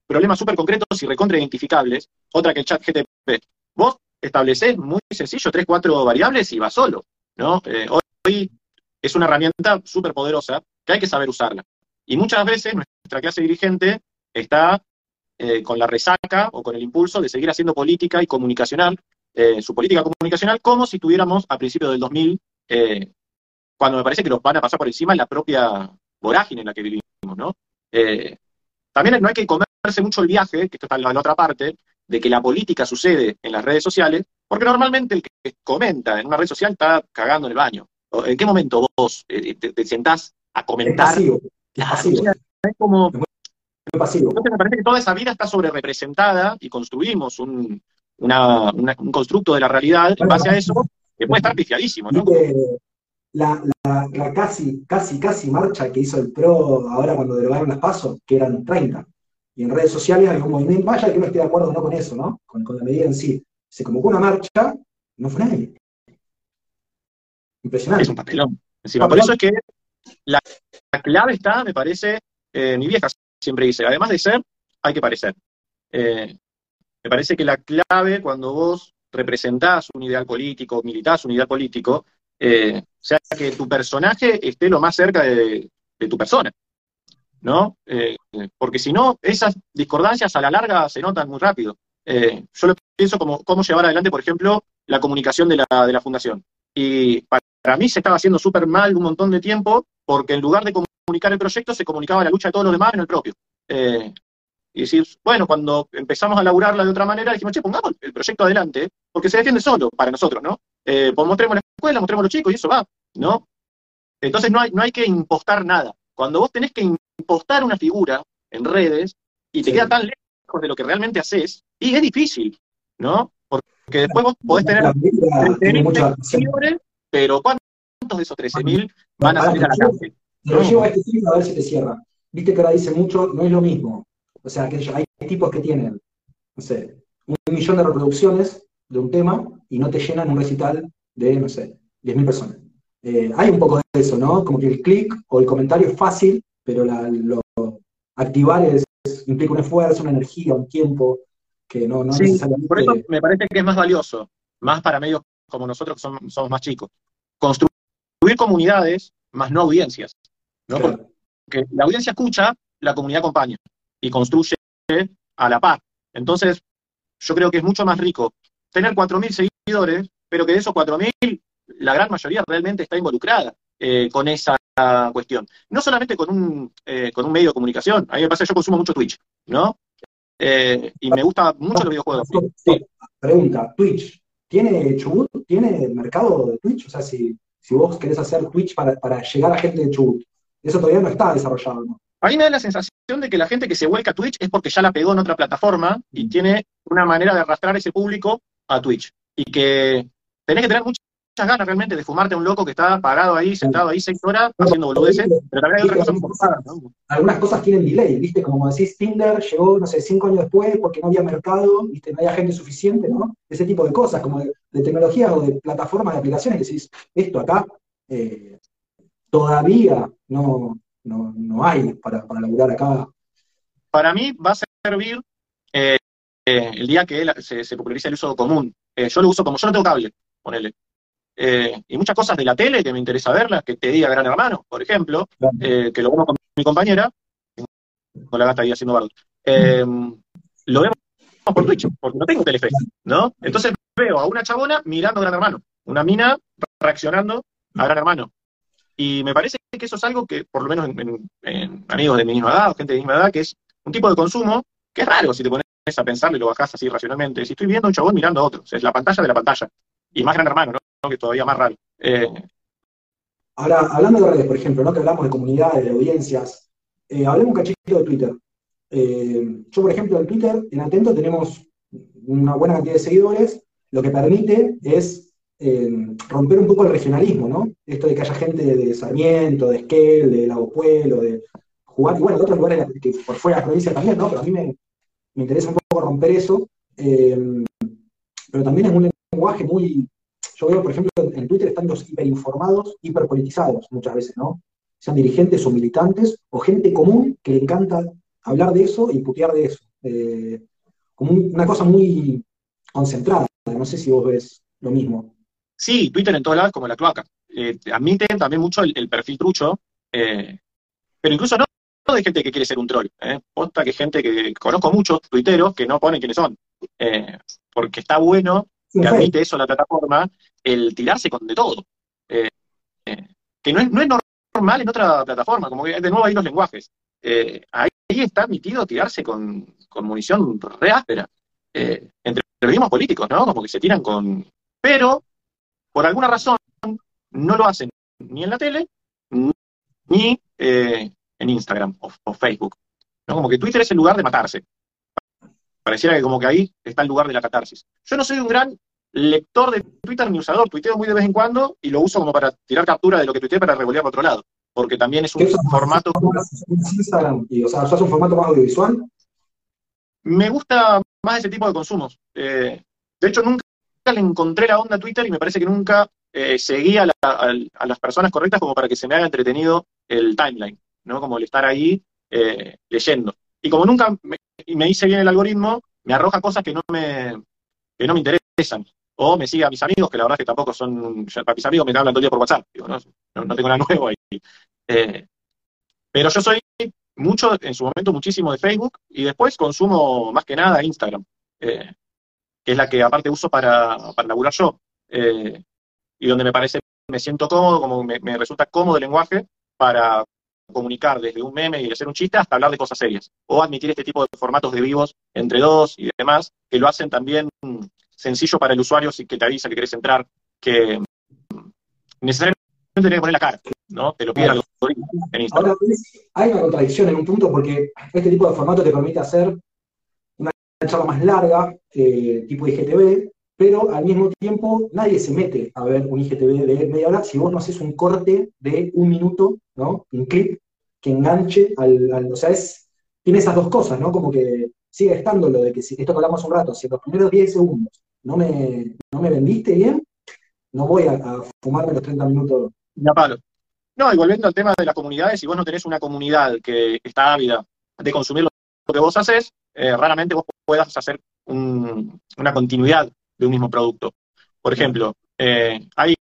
problemas súper concretos y recontra identificables, otra que el chat GTP. Vos establecés muy sencillo tres, cuatro variables y va solo, ¿no? Eh, hoy es una herramienta súper poderosa que hay que saber usarla. Y muchas veces nuestra clase dirigente está eh, con la resaca o con el impulso de seguir haciendo política y comunicacional, eh, su política comunicacional, como si tuviéramos a principios del 2000, eh, cuando me parece que nos van a pasar por encima en la propia vorágine en la que vivimos, ¿no? también no hay que comerse mucho el viaje, que esto está en la otra parte, de que la política sucede en las redes sociales, porque normalmente el que comenta en una red social está cagando en el baño. ¿En qué momento vos eh, te, sentás a comentar? Es pasivo. Es como... pasivo. Entonces me parece que toda esa vida está sobre representada y construimos un, constructo de la realidad en base a eso que puede estar pifiadísimo, ¿no? La, casi, casi, casi marcha que hizo el PRO ahora cuando derogaron las pasos, que eran 30. Y en redes sociales hay un movimiento, vaya que no esté de acuerdo no con eso, ¿no? Con, con la medida en sí. Se convocó una marcha, no fue nadie. Es un papelón. Encima, por eso es que la, clave está, me parece, eh, mi vieja siempre dice, además de ser, hay que parecer. Eh, me parece que la clave cuando vos representás un ideal político, militás un ideal político, eh, sea que tu personaje esté lo más cerca de, tu persona. ¿No? porque si no, esas discordancias a la larga se notan muy rápido. yo lo pienso como cómo llevar adelante, por ejemplo, la comunicación de la, de la fundación. Y para mí se estaba haciendo súper mal un montón de tiempo, porque en lugar de comunicar el proyecto, se comunicaba la lucha de todos los demás en el propio. Eh, y decir, bueno, cuando empezamos a laburarla de otra manera, dijimos, che, pongamos el proyecto adelante, porque se defiende solo para nosotros, ¿no? Eh, pues mostremos la escuela, mostremos a los chicos y eso va, ¿no? Entonces no hay, no hay que impostar nada. Cuando vos tenés que impostar una figura en redes y te queda tan lejos de lo que realmente haces, y es difícil, ¿no? Porque después vos podés tener 13.000 seguidores, pero ¿cuántos de esos 13.000 van a salir a la cárcel? Lo llevo a este tipo a ver si te cierra. Viste que ahora dice mucho, no es lo mismo. O sea, que hay tipos que tienen, no sé, un millón de reproducciones de un tema y no te llenan un recital de, no sé, 10.000 personas. Eh, hay un poco de eso, ¿no? Como que el clic o el comentario es fácil, pero lo, activar es, implica un esfuerzo, una energía, un tiempo que no, no sí, Por eso me parece que es más valioso, más para medios como nosotros que somos, más chicos. Construir comunidades, más no audiencias. ¿no? Porque la audiencia escucha, la comunidad acompaña y construye a la par. Entonces, yo creo que es mucho más rico tener 4.000 seguidores, pero que de esos 4.000, la gran mayoría realmente está involucrada eh, con esa cuestión. No solamente con un, eh, con un medio de comunicación. A mí me pasa, yo consumo mucho Twitch, ¿no? Eh, y me gusta mucho los videojuegos. Pregunta, Twitch, ¿tiene Chubut? ¿Tiene mercado de Twitch? O sea, si, si vos querés hacer Twitch para, llegar a gente de Chubut, eso todavía no está desarrollado, ¿no? A mí me da la sensación de que la gente que se vuelca a Twitch es porque ya la pegó en otra plataforma y mm. tiene una manera de arrastrar ese público a Twitch. Y que tenés que tener mucha ganas realmente de fumarte a un loco que está parado ahí, sentado ahí seis horas, haciendo boludeces, pero también hay otras cosas forzadas, Algunas cosas tienen delay, ¿viste? Como decís, Tinder llegó, no sé, cinco años después porque no había mercado, ¿viste? No había gente suficiente, ¿no? Ese tipo de cosas, como de, tecnología o de plataformas de aplicaciones, que decís, esto acá eh, todavía no, no, hay para, para laburar acá. Para mí va a servir eh, eh, el día que se, se, popularice el uso común. yo lo uso como, yo no tengo cable, ponele. Eh, y muchas cosas de la tele que me interesa verlas, que te diga Gran Hermano, por ejemplo, eh, que lo vemos con mi compañera, con la gata ahí haciendo bardo. Eh, lo vemos por Twitch, porque no tengo Telefe, ¿no? Entonces veo a una chabona mirando a Gran Hermano, una mina reaccionando a Gran Hermano. Y me parece que eso es algo que, por lo menos en, amigos de mi misma edad, o gente de mi misma edad, que es un tipo de consumo que es raro si te pones a pensarlo y lo bajás así racionalmente. Si estoy viendo a un chabón mirando a otro, es la pantalla de la pantalla. Y más gran hermano, ¿no? Que todavía más raro. Eh, Ahora, hablando de redes, por ejemplo, ¿no? que hablamos de comunidades, de audiencias, eh, hablemos un cachito de Twitter. Eh, yo, por ejemplo, en Twitter, en Atento, tenemos una buena cantidad de seguidores, lo que permite es eh, romper un poco el regionalismo, ¿no? Esto de que haya gente de Sarmiento, de Esquel, de Lago Pueblo, de jugar, y bueno, de otros lugares que por fuera de la provincia también, ¿no? Pero a mí me, me interesa un poco romper eso. pero también es un lenguaje muy, yo veo, por ejemplo, en Twitter están los hiperinformados, hiperpolitizados muchas veces, ¿no? Sean dirigentes o militantes o gente común que le encanta hablar de eso y putear de eso. Eh, como una cosa muy concentrada. No sé si vos ves lo mismo. Sí, Twitter en todos lados como la cloaca. Eh, admiten también mucho el, perfil trucho, eh, pero incluso no, de gente que quiere ser un troll. Eh. Que gente que conozco muchos tuiteros que no ponen quiénes son. porque está bueno que admite eso la plataforma, el tirarse con de todo. Eh, eh, que no es, no es normal en otra plataforma, como que de nuevo hay los lenguajes. Eh, ahí, está admitido tirarse con, munición re áspera. entre los mismos políticos, ¿no? Como que se tiran con. Pero, por alguna razón, no lo hacen ni en la tele, ni en Instagram o, Facebook. ¿no? Como que Twitter es el lugar de matarse. Pareciera que como que ahí está el lugar de la catarsis. Yo no soy un gran lector de Twitter ni usador, tuiteo muy de vez en cuando y lo uso como para tirar captura de lo que tuiteé para revolear para otro lado, porque también es un formato... Y, o sea, ¿usas un formato más audiovisual? Me gusta más ese tipo de consumos. Eh, de hecho, nunca le encontré la onda a Twitter y me parece que nunca eh, seguía a, las personas correctas como para que se me haga entretenido el timeline, ¿no? Como el estar ahí eh, leyendo. Y como nunca me, me hice bien el algoritmo, me arroja cosas que no me, que no me interesan o me sigue a mis amigos, que la verdad es que tampoco son, para mis amigos me hablan todo el día por WhatsApp, ¿no? tengo nada nuevo ahí. Eh, pero yo soy mucho, en su momento muchísimo de Facebook, y después consumo más que nada Instagram, eh, que es la que aparte uso para, para laburar yo, eh, y donde me parece, me siento cómodo, como me, me resulta cómodo el lenguaje para comunicar desde un meme y hacer un chiste hasta hablar de cosas serias, o admitir este tipo de formatos de vivos entre dos y demás, que lo hacen también sencillo para el usuario si que te avisa que querés entrar, que necesariamente tenés que poner la cara, ¿no? Te lo pide el en Instagram. Ahora, hay una contradicción en un punto porque este tipo de formato te permite hacer una charla más larga, eh, tipo IGTV, pero al mismo tiempo nadie se mete a ver un IGTV de media hora si vos no haces un corte de un minuto, ¿no? Un clip que enganche al, o sea, es, tiene esas dos cosas, ¿no? Como que sigue estando lo de que si esto que hablamos un rato, si en los primeros 10 segundos no me, no me vendiste bien, no voy a, fumarme los 30 minutos. Ya palo. No, y volviendo al tema de las comunidades, si vos no tenés una comunidad que está ávida de consumir lo que vos haces, eh, raramente vos puedas hacer una continuidad de un mismo producto. Por ejemplo, eh, hay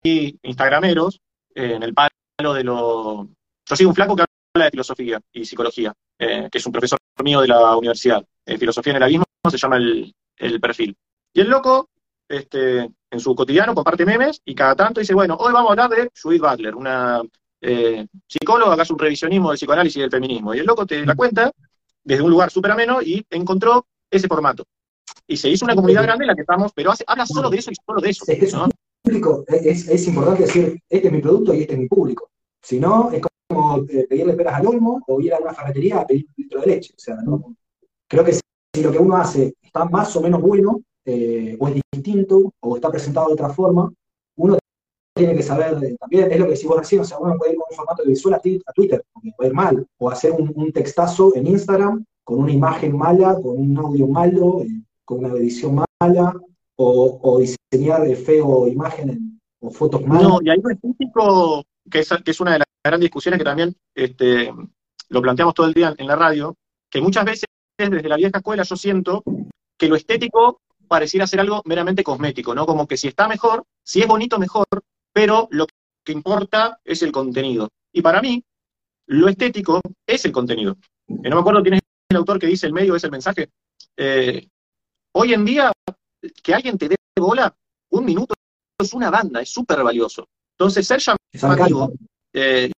instagrameros eh, en el palo de lo... Yo soy un flaco que habla de filosofía y psicología, que es un profesor mío de la universidad. filosofía en el abismo se llama el, el perfil. Y el loco, este, en su cotidiano, comparte memes y cada tanto dice, bueno, hoy vamos a hablar de Judith Butler, una eh, psicóloga que hace un revisionismo del psicoanálisis y del feminismo. Y el loco te la cuenta desde un lugar súper ameno y encontró ese formato. Y se hizo una comunidad grande en la que estamos, pero habla solo de eso y solo de eso. Es, público, es, importante decir, este es mi producto y este es mi público. Si no, es como eh, pedirle peras al olmo o ir a una ferretería a pedir un litro de leche. O sea, creo que si lo que uno hace está más o menos bueno, eh, o es distinto, o está presentado de otra forma, uno tiene que saber, también es lo que decís vos recién, o sea, uno puede ir con un formato visual a, Twitter, porque puede ir mal, o hacer un, textazo en Instagram con una imagen mala, con un audio malo, eh, con una edición mala, o, diseñar feo imagen o fotos malas. No, y hay un estético que es, que es una de las grandes discusiones que también este, lo planteamos todo el día en la radio, que muchas veces desde la vieja escuela yo siento que lo estético pareciera ser algo meramente cosmético, ¿no? Como que si está mejor, si es bonito, mejor, pero lo que importa es el contenido. Y para mí, lo estético es el contenido. no me acuerdo quién es el autor que dice el medio es el mensaje. Eh, hoy en día, que alguien te dé bola, un minuto es una banda, es súper valioso. Entonces, ser llamativo, eh,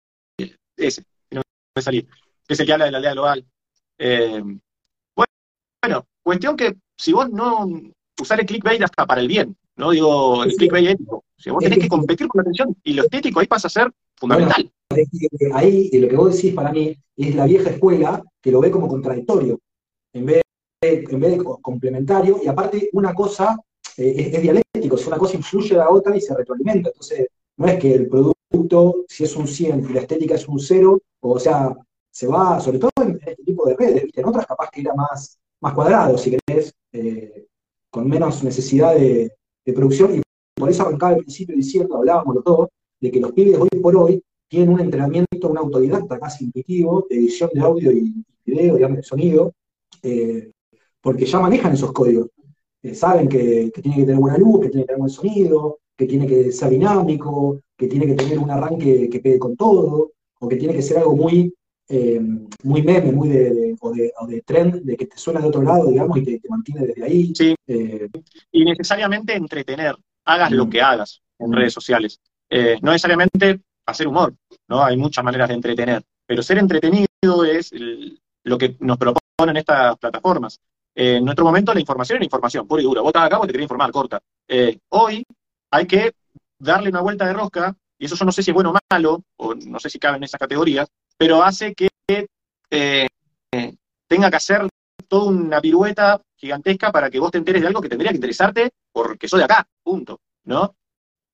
ese, no me salí, que es el que habla de la aldea global. Eh, bueno, cuestión que si vos no usar el clickbait hasta para el bien, ¿no? Digo, el clickbait ético. Si vos tenés que competir con la atención y lo estético ahí pasa a ser fundamental. ahí lo que vos decís para mí es la vieja escuela que lo ve como contradictorio, en vez de, en vez de complementario, y aparte una cosa eh, es, dialéctico, si una cosa influye a la otra y se retroalimenta. Entonces, no es que el producto, si es un 100 y la estética es un 0, o sea, se va, sobre todo en este tipo de redes, en otras capaz que era más, más cuadrado, si querés, eh, con menos necesidad de, producción, y por eso arrancaba al principio diciendo, hablábamos los dos, de que los pibes hoy por hoy tienen un entrenamiento, una autodidacta casi intuitivo, de edición de audio y video, digamos, de sonido, eh, porque ya manejan esos códigos. Eh, saben que, tiene que tener buena luz, que tiene que tener buen sonido, que tiene que ser dinámico, que tiene que tener un arranque que pegue con todo, o que tiene que ser algo muy, eh, muy meme, muy de, o, de, trend, de que te suena de otro lado, digamos, y te, te mantiene desde ahí. Sí. Eh, y necesariamente entretener, hagas lo mm. que hagas en redes sociales. no necesariamente hacer humor, ¿no? Hay muchas maneras de entretener, pero ser entretenido es lo que nos proponen estas plataformas. Eh, en nuestro momento la información era información, pura y dura. Vos estás acá, vos te querés informar, corta. Eh, hoy hay que darle una vuelta de rosca, y eso yo no sé si es bueno o malo, o no sé si cabe en esas categorías, pero hace que eh, tenga que hacer toda una pirueta gigantesca para que vos te enteres de algo que tendría que interesarte porque soy de acá, punto, ¿no?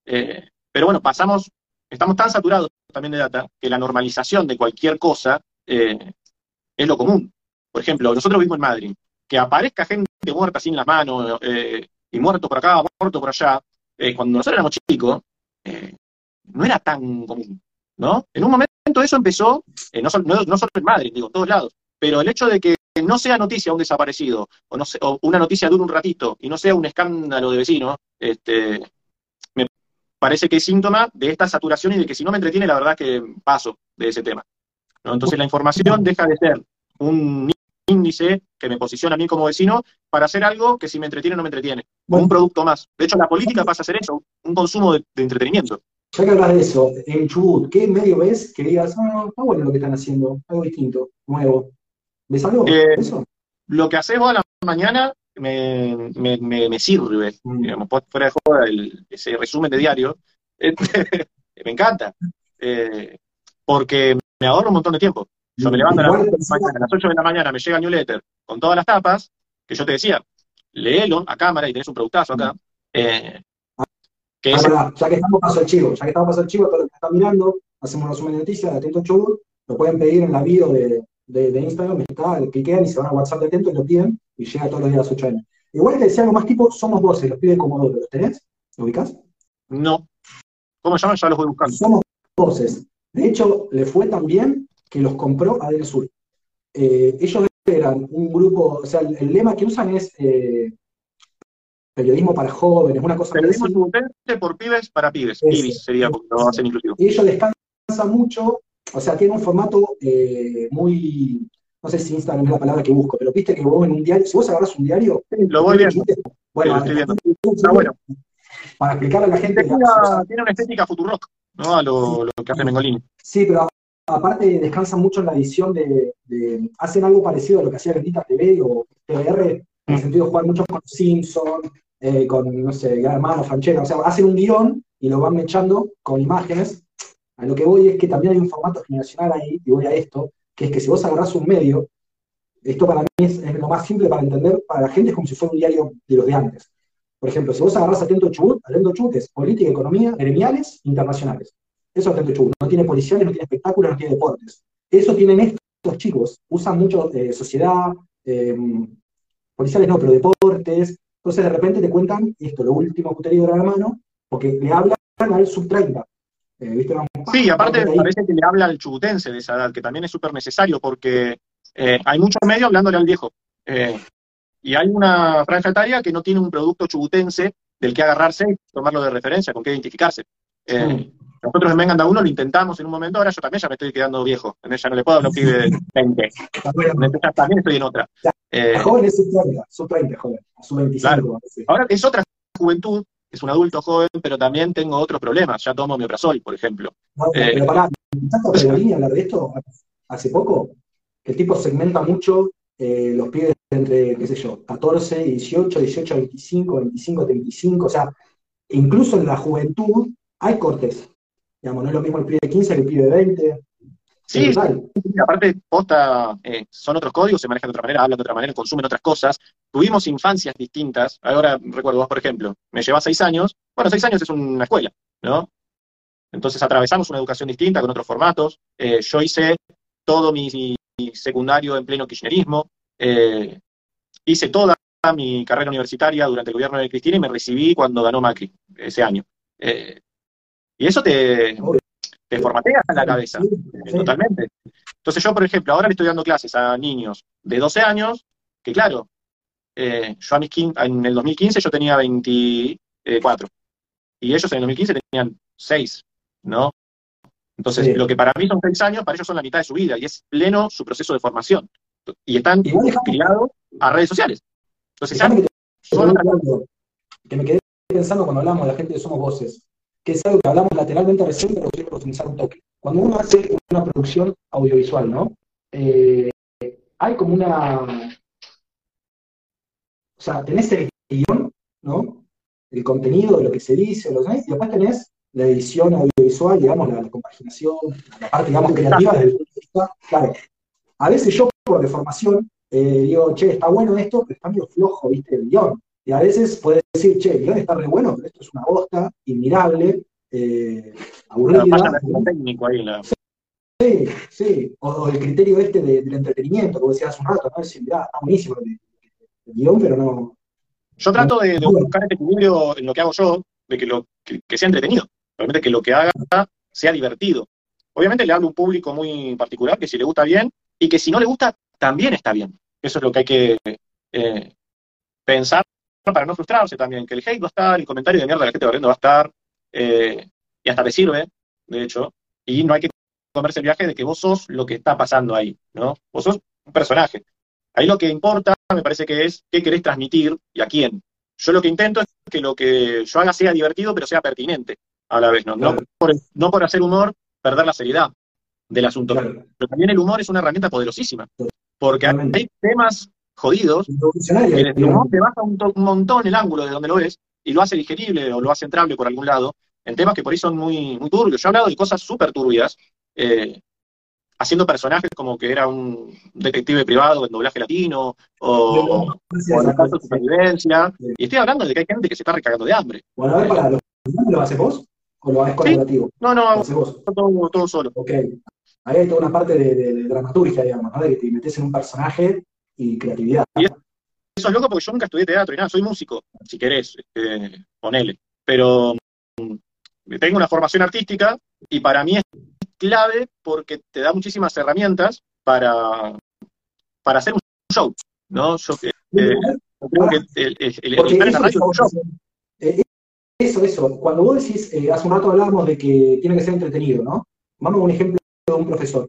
pero bueno, pasamos, estamos tan saturados también de data que la normalización de cualquier cosa es lo común. Por ejemplo, nosotros vivimos en Madrid que aparezca gente muerta sin las manos, eh, y muerto por acá, muerto por allá, eh, cuando nosotros éramos chicos, eh, no era tan común, ¿no? En un momento eso empezó, no, solo, en Madrid, digo, en todos lados, pero el hecho de que no sea noticia un desaparecido, o, no una noticia dure un ratito, y no sea un escándalo de vecinos, este, me parece que es síntoma de esta saturación y de que si no me entretiene, la verdad que paso de ese tema. Entonces la información deja de ser un índice que me posiciona a mí como vecino para hacer algo que si me entretiene no me entretiene, un producto más. De hecho, la política pasa a ser eso, un consumo de, entretenimiento. Ya que hablas de eso, en Chubut, ¿qué medio ves que digas, ah, está bueno lo que están haciendo, algo distinto, nuevo? ¿Ves algo? Eh, eso? Lo que haces vos a la mañana me, me, sirve, mm. digamos, fuera de joda, ese resumen de diario, este, me encanta, eh, porque me ahorro un montón de tiempo. Yo me levanto a las, 8 de la mañana, me llega el newsletter con todas las tapas, que yo te decía, léelo a cámara y tenés un productazo acá. Eh, que ah, ya que estamos paso el chivo, ya que estamos paso el chivo, todos los que están mirando, hacemos un resumen de noticias de Atento Chubut, lo pueden pedir en la bio de, de, Instagram, está, cliquean y se van a WhatsApp de Atento y lo piden y llega todos los días a las 8 años. Igual que decía algo más tipo, somos voces, los pide Comodoro, ¿los tenés? ¿Lo ubicás? No. ¿Cómo llaman? Ya los voy buscando. Somos voces. De hecho, le fue tan bien que los compró Adelsur. Eh, ellos eran un grupo, o sea, el, lema que usan es eh, periodismo para jóvenes, una cosa Periodismo simultáneo por pibes para pibes, pibis sería porque lo hacen inclusivo. Y ellos descansan mucho, o sea, tienen un formato eh, muy, no sé si Instagram es la palabra que busco, pero viste que vos en un diario, si vos agarras un diario... Lo voy viendo. Bueno, Está bueno. Para explicarle a la gente... Tiene una, estética futurock, ¿no? A lo, lo que hace Mengolini. Sí, pero aparte descansan mucho en la edición de, hacen algo parecido a lo que hacía Bendita TV o TVR, en el mm. sentido de jugar mucho con Simpson, eh, con, no sé, Hermano, Franchella, o sea, hacen un guion y lo van echando con imágenes. A lo que voy es que también hay un formato generacional ahí, y voy a esto, que es que si vos agarrás un medio, esto para mí es, lo más simple para entender, para la gente es como si fuera un diario de los de antes. Por ejemplo, si vos agarrás Atento Chubut, Atento Chubut es política, economía, gremiales, internacionales. Eso es Chubut. No tiene policiales, no tiene espectáculos, no tiene deportes. Eso tienen estos chicos. Usan mucho eh, sociedad, eh, policiales no, pero deportes. Entonces de repente te cuentan esto, lo último que te de la mano, porque le hablan al sub-30. Eh, sí, aparte parece que le habla al chubutense de esa edad, que también es súper necesario, porque hay muchos medios hablándole al viejo. y hay una franja etaria que no tiene un producto chubutense del que agarrarse y tomarlo de referencia, con qué identificarse. Nosotros en Vengan uno lo intentamos en un momento, ahora yo también ya me estoy quedando viejo. En ella no le puedo hablar de 20. también estoy en otra. Eh, joven es sub 30, joven, sub 25. Ahora es otra juventud, es un adulto joven, pero también tengo otros problemas. Ya tomo mi mioprazol, por ejemplo. No, eh, pero pará, ¿estás hablar de esto hace poco? El tipo segmenta mucho eh, los pibes entre, qué sé yo, 14, 18, 18, 25, 25, 35, o sea, incluso en la juventud hay cortes. Digamos, no es lo mismo el pibe de 15 que el pibe de 20. Sí, aparte, posta, eh, son otros códigos, se manejan de otra manera, hablan de otra manera, consumen otras cosas. Tuvimos infancias distintas. Ahora recuerdo vos, por ejemplo, me llevas seis años. Bueno, seis años es una escuela, ¿no? Entonces atravesamos una educación distinta, con otros formatos. Eh, yo hice todo mi, secundario en pleno kirchnerismo. Eh, hice toda mi carrera universitaria durante el gobierno de Cristina y me recibí cuando ganó Macri ese año. Y eso te, te formatea la cabeza, totalmente. Entonces yo, por ejemplo, ahora le estoy dando clases a niños de 12 años, que claro, eh, yo a mis en el 2015 yo tenía 24, y ellos en el 2015 tenían 6, ¿no? Entonces, lo que para mí son 6 años, para ellos son la mitad de su vida, y es pleno su proceso de formación. Y están criados a redes sociales. Entonces, que me quedé pensando cuando hablamos de la gente de Somos Voces que es algo que hablamos lateralmente recién, pero quiero profundizar un toque. Cuando uno hace una producción audiovisual, ¿no? Eh, hay como una... O sea, tenés el guion, ¿no? El contenido de lo que se dice, los, y después tenés la edición audiovisual, digamos, la, compaginación, la parte, digamos, creativa desde el punto de vista. Claro, a veces yo por deformación eh, digo, che, está bueno esto, pero está medio flojo, ¿viste? El guion. Y a veces puedes decir, che, el guion está re bueno, pero esto es una bosta, inmirable, eh, aburrida. técnico ahí, Sí, sí. O, el criterio este del entretenimiento, como decías hace un rato, ¿no? Decir, mirá, está buenísimo el, guion, pero no. Yo trato de, buscar este equilibrio en lo que hago yo, de que, lo, que, sea entretenido, realmente que lo que haga sea divertido. Obviamente le hablo a un público muy particular, que si le gusta bien, y que si no le gusta, también está bien. Eso es lo que hay que eh, pensar para no frustrarse también, que el hate va a estar, el comentario de mierda de la gente barriendo va a estar, eh, y hasta te sirve, de hecho, y no hay que comerse el viaje de que vos sos lo que está pasando ahí, ¿no? Vos sos un personaje. Ahí lo que importa, me parece que es qué querés transmitir y a quién. Yo lo que intento es que lo que yo haga sea divertido, pero sea pertinente a la vez, ¿no? No, por, hacer humor, perder la seriedad del asunto. Pero también el humor es una herramienta poderosísima, porque hay temas jodidos, el humor te baja un, montón el ángulo de donde lo ves y lo hace digerible o lo hace entrable por algún lado, en temas que por ahí son muy, muy turbios. Yo he hablado de cosas súper turbias, eh, haciendo personajes como que era un detective privado en doblaje latino, o, en la casa de supervivencia, y estoy hablando de que hay gente que se está recagando de hambre. Bueno, a ver, para, ¿lo, ¿lo haces vos? ¿O lo haces colaborativo? No, no, Todo, todo solo. Ok. Ahí hay toda una parte de, dramaturgia, digamos, ¿no? De que te metes en un personaje y creatividad. eso es loco porque yo nunca estudié teatro y nada, soy músico, si querés, este, ponele. Pero mm, tengo una formación artística y para mí es clave porque te da muchísimas herramientas para, para hacer un show, ¿no? Yo, eh, creo que el, estar en la radio es un show. Eso, eso. Cuando vos decís, eh, hace un rato hablábamos de que tiene que ser entretenido, ¿no? Vamos a un ejemplo de un profesor.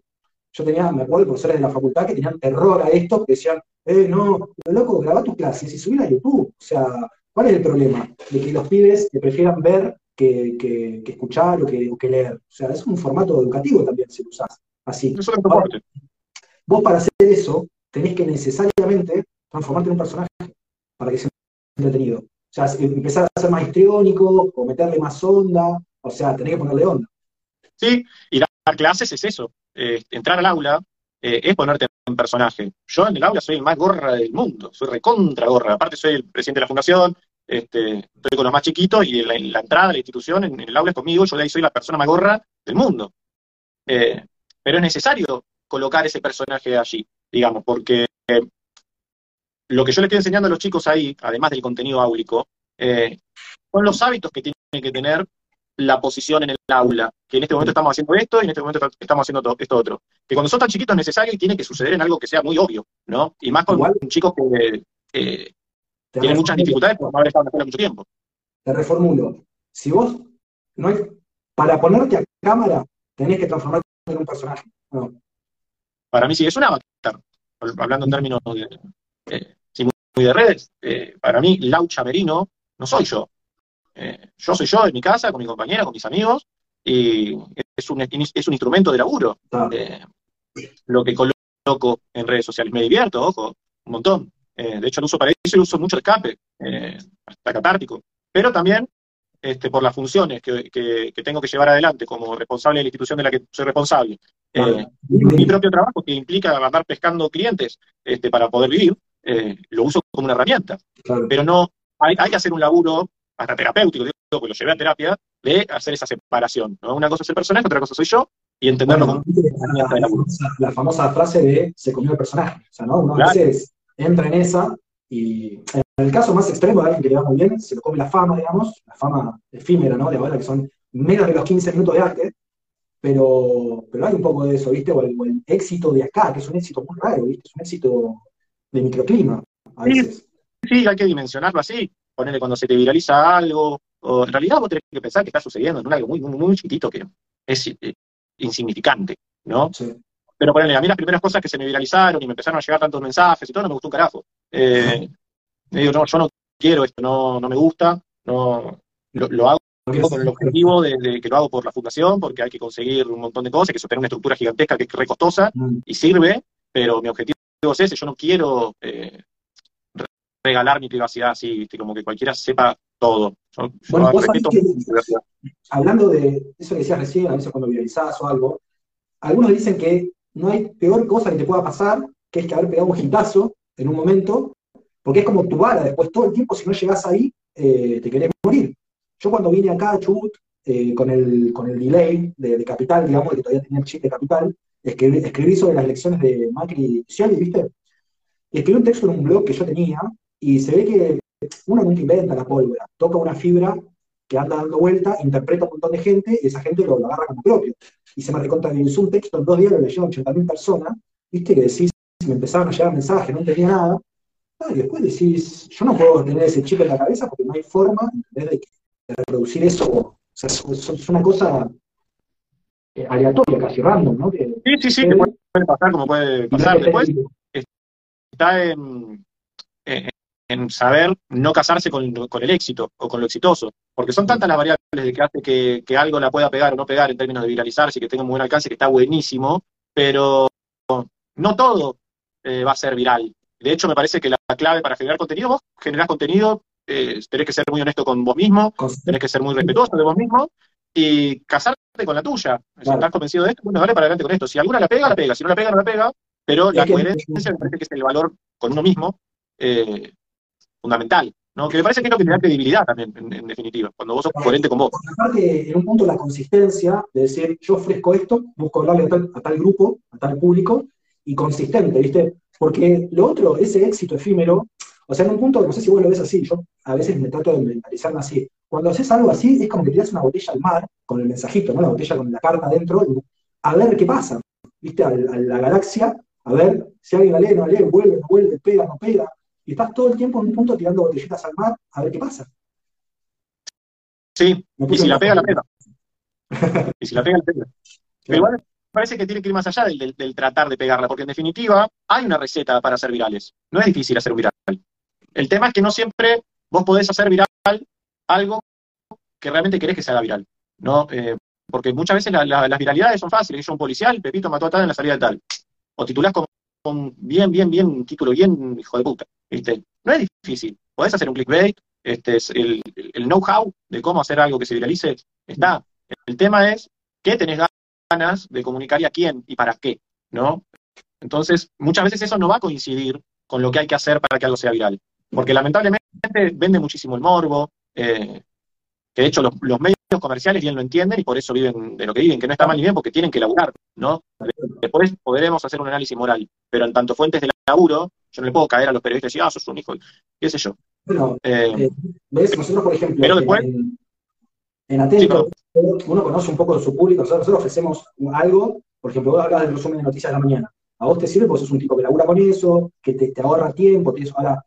Yo tenía, me acuerdo, profesores de la facultad que tenían terror a esto, que decían, eh, no, loco, graba tus clases y subir a YouTube. O sea, ¿cuál es el problema? De que los pibes te prefieran ver que, que, escuchar o que, que, leer. O sea, es un formato educativo también si lo usás así. vos para hacer eso tenés que necesariamente transformarte en un personaje para que sea entretenido. O sea, empezar a ser más histriónico o meterle más onda, o sea, tenés que ponerle onda. Sí, y dar clases es eso. Eh, entrar al aula eh, es ponerte en personaje. Yo en el aula soy el más gorra del mundo, soy recontra gorra. Aparte soy el presidente de la fundación, este, estoy con los más chiquitos y en la, entrada de la institución, en, el aula es conmigo, yo de ahí soy la persona más gorra del mundo. Eh, pero es necesario colocar ese personaje allí, digamos, porque lo que yo le estoy enseñando a los chicos ahí, además del contenido áulico, son los hábitos que tienen que tener la posición en el aula, que en este momento estamos haciendo esto y en este momento estamos haciendo esto otro. Que cuando son tan chiquitos es necesario y tiene que suceder en algo que sea muy obvio, ¿no? Y más con chicos que tienen muchas dificultades por no haber estado en la escuela mucho tiempo. Te reformulo. Si vos no hay, para ponerte a cámara, tenés que transformarte en un personaje. Para mí sí, es un avatar, hablando en términos de, eh, muy de redes. Eh, para mí, Laucha Merino no soy yo. Eh, yo soy yo en mi casa, con mi compañera, con mis amigos, y es un, es un instrumento de laburo. Ah. Eh, lo que coloco en redes sociales. Me divierto, ojo, un montón. Eh, de hecho, lo uso para eso y uso mucho escape, eh, hasta catártico. Pero también este, por las funciones que, tengo que llevar adelante como responsable de la institución de la que soy responsable. Eh, mi propio trabajo, que implica andar pescando clientes este, para poder vivir, lo uso como una herramienta. Pero no, hay, que hacer un laburo hasta terapéutico, digo, porque lo llevé a terapia, de hacer esa separación. ¿no? Una cosa es el personaje, otra cosa soy yo, y entenderlo como la, famosa frase de se comió el personaje. O sea, ¿no? Uno a veces entra en esa y en el caso más extremo de alguien que le va muy bien, se lo come la fama, digamos, la fama efímera, ¿no? De ahora que son menos de los 15 minutos de arte, pero, pero hay un poco de eso, ¿viste? O el, éxito de acá, que es un éxito muy raro, ¿viste? Es un éxito de microclima, a veces. Sí, hay que dimensionarlo así. Ponerle cuando se te viraliza algo, o en realidad vos tenés que pensar que está sucediendo en algo muy, muy, muy chiquitito que es eh, insignificante, ¿no? Sí. Pero ponele, a mí las primeras cosas que se me viralizaron y me empezaron a llegar tantos mensajes y todo, no me gustó un carajo. Eh, digo, no, yo no quiero esto, no, no me gusta, no lo, hago con el objetivo de, que lo hago por la fundación, porque hay que conseguir un montón de cosas, que eso tiene una estructura gigantesca que es re costosa mm. y sirve, pero mi objetivo es ese, yo no quiero eh, regalar mi privacidad así, como que cualquiera sepa todo. bueno, hablando de eso que decías recién, a veces cuando viralizás o algo, algunos dicen que no hay peor cosa que te pueda pasar que es que haber pegado un gitazo en un momento, porque es como tu vara, después todo el tiempo, si no llegas ahí, eh, te querés morir. Yo cuando vine acá a Chubut, eh, con, el, con el delay de, Capital, digamos, que todavía tenía el chip de Capital, escribí, escribí sobre las elecciones de Macri y ¿viste? Y escribí un texto en un blog que yo tenía, y se ve que uno nunca inventa la pólvora, toca una fibra que anda dando vuelta, interpreta un montón de gente, y esa gente lo, agarra como propio. Y se me recontabilizó un texto en dos días, lo leyeron 80.000 personas, viste que decís, me empezaron a llegar mensajes, no entendía nada, y después decís, yo no puedo tener ese chip en la cabeza porque no hay forma de, reproducir eso. O sea, es, una cosa eh, aleatoria, casi random, ¿no? sí, sí, sí, que puede pasar como puede pasar. Después está en, en, saber no casarse con, el éxito o con lo exitoso, porque son tantas las variables de que hace que, algo la pueda pegar o no pegar en términos de viralizarse y que tenga un buen alcance, que está buenísimo, pero no todo eh, va a ser viral. De hecho, me parece que la clave para generar contenido, vos generás contenido, eh, tenés que ser muy honesto con vos mismo, tenés que ser muy respetuoso de vos mismo y casarte con la tuya. Si estás convencido de esto, bueno, dale para adelante con esto. Si alguna la pega, la pega. Si no la pega, no la pega. Pero la coherencia me parece que es el valor con uno mismo eh, fundamental. ¿no? Que me parece que es lo que te da credibilidad también, en, definitiva, cuando vos sos coherente con vos. aparte, en un punto, la consistencia de decir, yo ofrezco esto, busco hablarle a tal, a tal grupo, a tal público, y consistente, ¿viste? Porque lo otro, ese éxito efímero, o sea, en un punto, no sé si vos lo ves así, yo a veces me trato de mentalizarme así. Cuando haces algo así, es como que tiras una botella al mar, con el mensajito, ¿no? La botella con la carta adentro, a ver qué pasa, ¿viste? A, la galaxia, a ver si alguien la lee, no la lee, vuelve, no vuelve, pega, no pega. Y estás todo el tiempo en un punto tirando botellitas al mar, a ver qué pasa. Sí, y si la pega, la pega. y si la pega, la pega. Pero igual parece que tiene que ir más allá del, tratar de pegarla, porque en definitiva hay una receta para hacer virales. No es difícil hacer un viral. El tema es que no siempre vos podés hacer viral algo que realmente querés que se haga viral. ¿no? Eh, porque muchas veces las viralidades son fáciles. Yo un policial, Pepito mató a tal en la salida de tal. O titulás con, bien, bien, bien, un título bien hijo de puta. ¿viste? No es difícil. Podés hacer un clickbait, este, el, el know-how de cómo hacer algo que se viralice está. El tema es qué tenés de comunicar y a quién y para qué, ¿no? Entonces, muchas veces eso no va a coincidir con lo que hay que hacer para que algo sea viral. Porque lamentablemente vende muchísimo el morbo, eh, que de hecho los, medios comerciales bien lo entienden y por eso viven de lo que viven, que no está mal ni bien porque tienen que laburar, ¿no? Después podremos hacer un análisis moral, pero en tanto fuentes de laburo, yo no le puedo caer a los periodistas y decir, ah, sos un hijo, qué sé yo. Bueno, eh, eh, ¿ves? Nosotros, por ejemplo, pero después, en, Atento, uno conoce un poco de su público, nosotros, ofrecemos algo, por ejemplo, vos hablas del resumen de noticias de la mañana, a vos te sirve porque sos un tipo que labura con eso, que te, ahorra tiempo, te ahora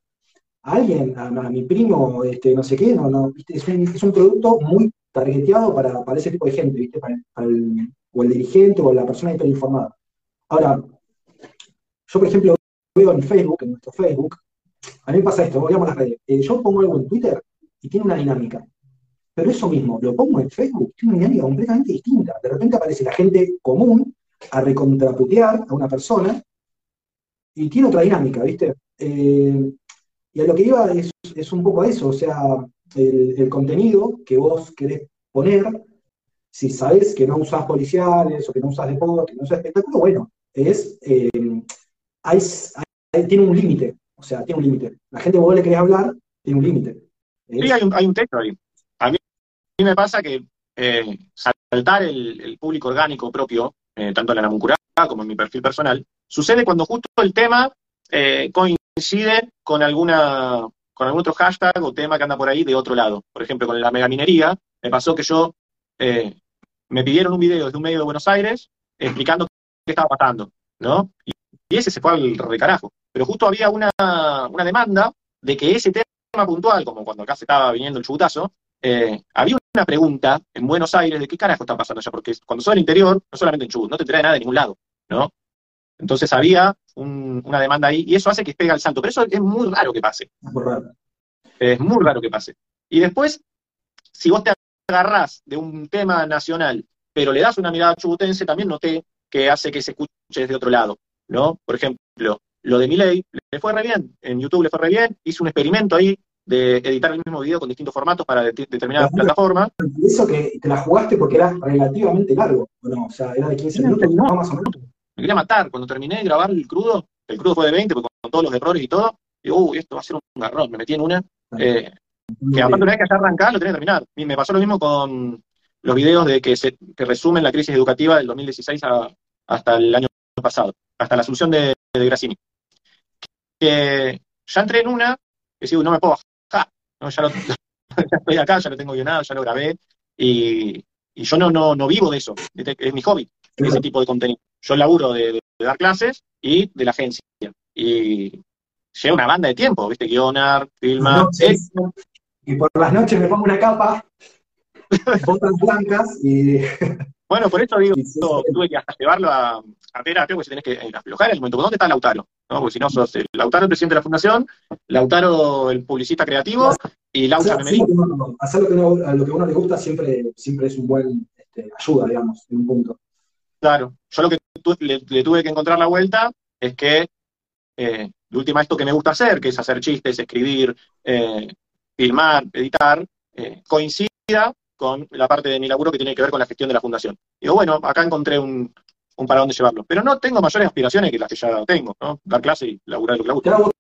a alguien, a, mi primo, este, no sé qué, no, no, Es, un, producto muy targeteado para, para, ese tipo de gente, ¿viste? Para, o el dirigente o la persona que está informada. Ahora, yo por ejemplo veo en Facebook, en nuestro Facebook, a mí me pasa esto, a las redes, eh, yo pongo algo en Twitter y tiene una dinámica. Pero eso mismo, lo pongo en Facebook, tiene una dinámica completamente distinta. De repente aparece la gente común a recontraputear a una persona y tiene otra dinámica, ¿viste? eh, y a lo que iba es, un poco a eso, o sea, el, contenido que vos querés poner, si sabés que no usás policiales o que no usás deporte, que no usás espectáculo, bueno, es, eh, tiene un límite, o sea, tiene un límite. La gente vos le querés hablar, tiene un límite. Sí, hay un, hay un texto ahí. A mí, me pasa que eh, saltar el, público orgánico propio, eh, tanto en la namuncurá como en mi perfil personal, sucede cuando justo el tema eh, coincide con alguna con algún otro hashtag o tema que anda por ahí de otro lado. Por ejemplo, con la megaminería, me pasó que yo me pidieron un video desde un medio de Buenos Aires explicando qué estaba pasando, ¿no? Y, ese se fue al recarajo. Pero justo había una, una demanda de que ese tema puntual, como cuando acá se estaba viniendo el chubutazo, eh, había una pregunta en Buenos Aires de qué carajo está pasando allá, porque cuando sos del interior, no solamente en Chubut, no te trae nada de ningún lado, ¿no? Entonces había una demanda ahí, y eso hace que pega el santo, pero eso es muy raro que pase. Es muy raro que pase. Y después, si vos te agarrás de un tema nacional, pero le das una mirada chubutense, también noté que hace que se escuche desde otro lado, ¿no? Por ejemplo, lo de Miley le fue re bien, en YouTube le fue re bien, hizo un experimento ahí de editar el mismo video con distintos formatos para determinadas plataformas. Eso que te la jugaste porque era relativamente largo, no? O sea, era de 15 minutos, no, más o menos. Me quería matar. Cuando terminé de grabar el crudo, el crudo fue de 20, con todos los errores y todo, digo, uy, esto va a ser un garrón. Me metí en una. Eh, que aparte una vez que ya lo tenía que terminar. Y me pasó lo mismo con los videos de que, se, que resumen la crisis educativa del 2016 hasta el año pasado, hasta la asunción de, de Grassini. Que ya entré en una, que digo, no me puedo no, ya, lo, estoy acá, ya lo tengo guionado, ya lo grabé, y, yo no, no, no vivo de eso, es mi hobby, ese tipo de contenido. Yo laburo de, dar clases y de la agencia. Y lleva una banda de tiempo, ¿viste? Guionar, filmar. Y por las noches me pongo una capa, botas blancas y. Bueno, por eso digo, tuve que hasta llevarlo a, a terapia, porque si tenés que eh, aflojar el momento. ¿Dónde está Lautaro? ¿No? Porque si no sos el Lautaro el presidente de la fundación, Lautaro el publicista creativo y Lautaro Hacer lo que, a lo que a uno le gusta siempre, siempre es un buen este, ayuda, digamos, en un punto. Claro, yo lo que le, tuve que encontrar la vuelta es que eh, de última esto que me gusta hacer, que es hacer chistes, escribir, eh, filmar, editar, eh, coincida con la parte de mi laburo que tiene que ver con la gestión de la fundación. Digo, bueno, acá encontré un, un para dónde llevarlo. Pero no tengo mayores aspiraciones que las que ya tengo, ¿no? Dar clase y laburar lo que le gusta. Te hago dos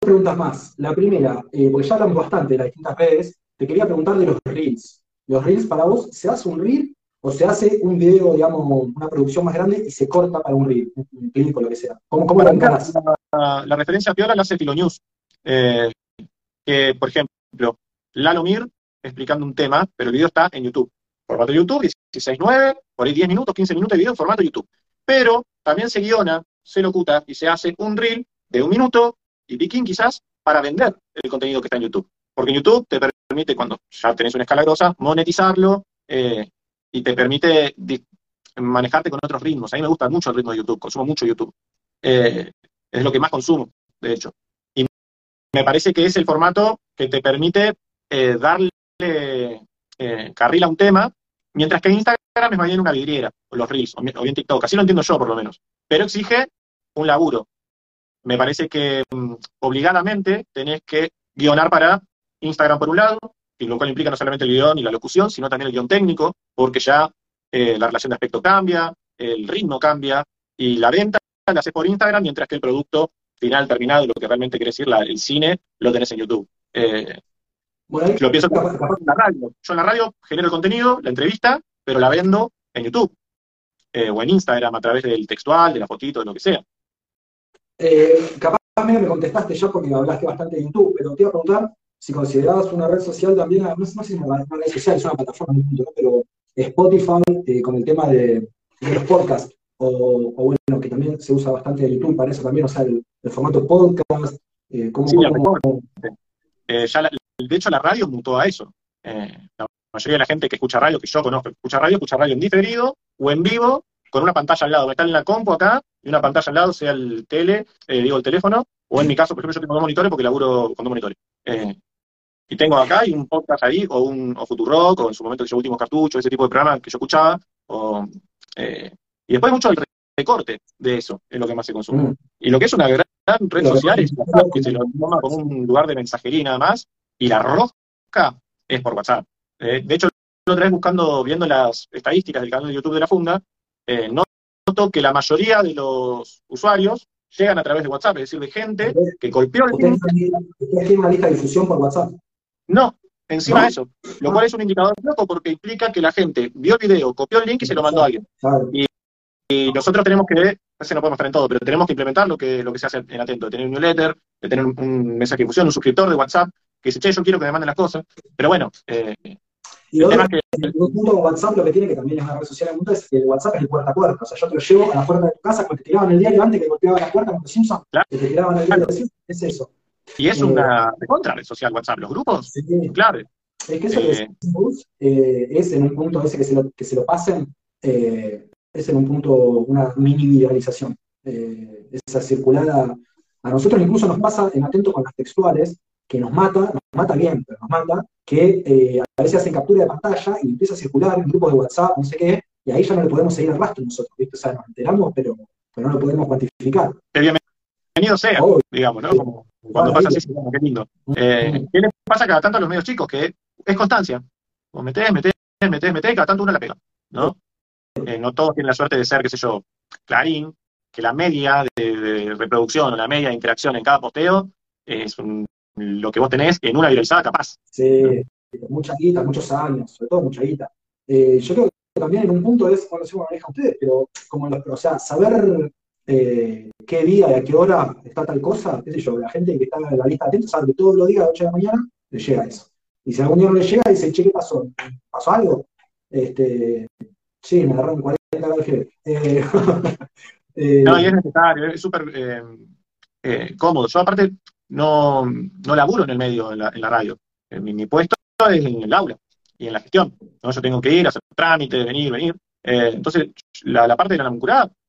preguntas más. La primera, eh, porque ya hablamos bastante de las distintas redes, te quería preguntar de los reels. ¿Los reels para vos, se hace un reel o se hace un video, digamos, una producción más grande y se corta para un reel, un clip o lo que sea? ¿Cómo, cómo la, la, la, referencia a Piola la hace Filo News. Eh, que, por ejemplo, Lalo Mir explicando un tema, pero el video está en YouTube. Formato YouTube, 16.9, por ahí 10 minutos, 15 minutos de video en formato YouTube pero también se guiona, se locuta y se hace un reel de un minuto y piquín quizás para vender el contenido que está en YouTube. Porque YouTube te permite, cuando ya tenés una escala grosa, monetizarlo eh, y te permite manejarte con otros ritmos. A mí me gusta mucho el ritmo de YouTube, consumo mucho YouTube. Eh, es lo que más consumo, de hecho. Y me parece que es el formato que te permite eh, darle carril a un tema Mientras que Instagram es más bien una vidriera, o los Reels, o bien TikTok, así lo entiendo yo por lo menos. Pero exige un laburo. Me parece que mm, obligadamente tenés que guionar para Instagram por un lado, y lo cual implica no solamente el guion y la locución, sino también el guion técnico, porque ya eh, la relación de aspecto cambia, el ritmo cambia, y la venta la haces por Instagram, mientras que el producto final, terminado, lo que realmente quiere decir el cine, lo tenés en YouTube. Eh, lo pienso como en la radio. Yo en la radio genero el contenido, la entrevista, pero la vendo en YouTube. Eh, o en Instagram a través del textual, de la fotito, de lo que sea. Eh, capaz me contestaste yo porque me hablaste bastante de YouTube, pero te iba a preguntar si considerabas una red social también, no, sé si es una, red social, es una plataforma, pero Spotify eh, con el tema de, los podcasts, o, bueno, que también se usa bastante YouTube para eso también, o sea, el, formato podcast, eh, cómo, sí, ya la, de hecho, la radio mutó a eso. Eh, la mayoría de la gente que escucha radio, que yo conozco, escucha radio, escucha radio en diferido o en vivo, con una pantalla al lado. Está en la compu acá y una pantalla al lado, sea el tele, eh, digo el teléfono, o en mi caso, por ejemplo, yo tengo dos monitores porque laburo con dos monitores. Eh, y tengo acá y un podcast ahí, o un o Futurock, o en su momento que yo último cartucho, ese tipo de programas que yo escuchaba. y después mucho el recorte de eso, es lo que más se consume. Mm. Y lo que es una gran redes sociales que se lo toma como un lugar de mensajería y nada más, y la rosca es por WhatsApp. Eh, de hecho, la otra vez buscando, viendo las estadísticas del canal de YouTube de la Funda, eh, noto que la mayoría de los usuarios llegan a través de WhatsApp, es decir, de gente que golpeó el ¿Ustedes tienen una lista de difusión por WhatsApp? No, encima de eso, lo cual es un indicador loco porque implica que la gente vio el video, copió el link y se lo mandó a alguien. Y, nosotros tenemos que, no podemos estar en todo, pero tenemos que implementar lo que, lo que se hace en Atento, de tener un newsletter, de tener un, mensaje de difusión, un suscriptor de WhatsApp, que dice, che, yo quiero que me manden las cosas. Pero bueno, eh, y otro, que, el punto WhatsApp lo que tiene, que también es una red social mundo, es que el WhatsApp es el puerta a puerta. O sea, yo te lo llevo a la puerta de tu casa, porque te tiraban el diario antes que golpeaban la puerta con los Simpsons, claro. que te tiraban el diario de es eso. Y es una eh, contra red social WhatsApp, los grupos, sí, clave. Es que eso eh, eh, es en un punto ese que se lo, que se lo pasen, eh, es en un punto una mini viralización. Esa circulada, a nosotros incluso nos pasa en atento con las textuales, que nos mata, nos mata bien, pero nos mata, que eh, a veces hacen captura de pantalla y empieza a circular en grupos de WhatsApp, no sé qué, y ahí ya no le podemos seguir el rastro nosotros, ¿viste? O sea, nos enteramos, pero, pero no lo podemos cuantificar. Bienvenido sea, digamos, ¿no? Como cuando pasa así, qué lindo. Eh, ¿Qué le pasa cada tanto a los medios chicos? Que es constancia. O metés, metés, metés, metés, cada tanto uno la pega, ¿no? Eh, no todos tienen la suerte de ser, qué sé yo, Clarín, que la media de, reproducción o la media de interacción en cada posteo es lo que vos tenés en una viralizada capaz. Sí, mucha guita, muchos años, sobre todo mucha guita. Eh, yo creo que también en un punto es, no sé cómo manejan ustedes, pero como o sea, saber eh, qué día y a qué hora está tal cosa, qué sé yo, la gente que está en la lista atenta sabe que todos los días a las 8 de la mañana le llega eso. Y si algún día no le llega, dice, che, ¿qué pasó? ¿Pasó algo? Este, sí, me agarraron 40 grados de eh, eh, no, y es necesario, es súper eh, eh, cómodo. Yo aparte no, no laburo en el medio, en la, en la radio. Mi, mi, puesto es en el aula y en la gestión. ¿no? Yo tengo que ir, hacer trámites, venir, venir. entonces, la, la, parte de la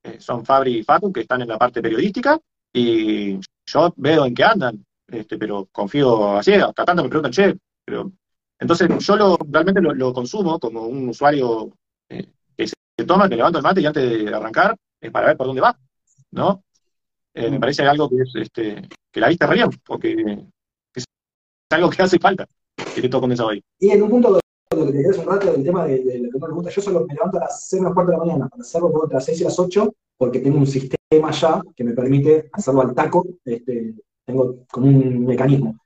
namucurada son Fabri y Facu, que están en la parte periodística, y yo veo en qué andan, este, pero confío así, hasta tanto me preguntan, che, pero... Entonces yo lo, realmente lo, consumo como un usuario eh, que se, toma, que levanta el mate y antes de arrancar es para ver por dónde va, ¿no? Eh, me parece algo que es, este, que la vista bien, porque es algo que hace falta, que te toco eso ahí. Y en un punto lo que te quedas un rato del tema de, lo que no nos gusta, yo solo me levanto a las 6 o las 4 de la mañana para hacerlo entre las 6 y las 8, porque tengo un sistema ya que me permite hacerlo al taco, este, tengo como un mecanismo.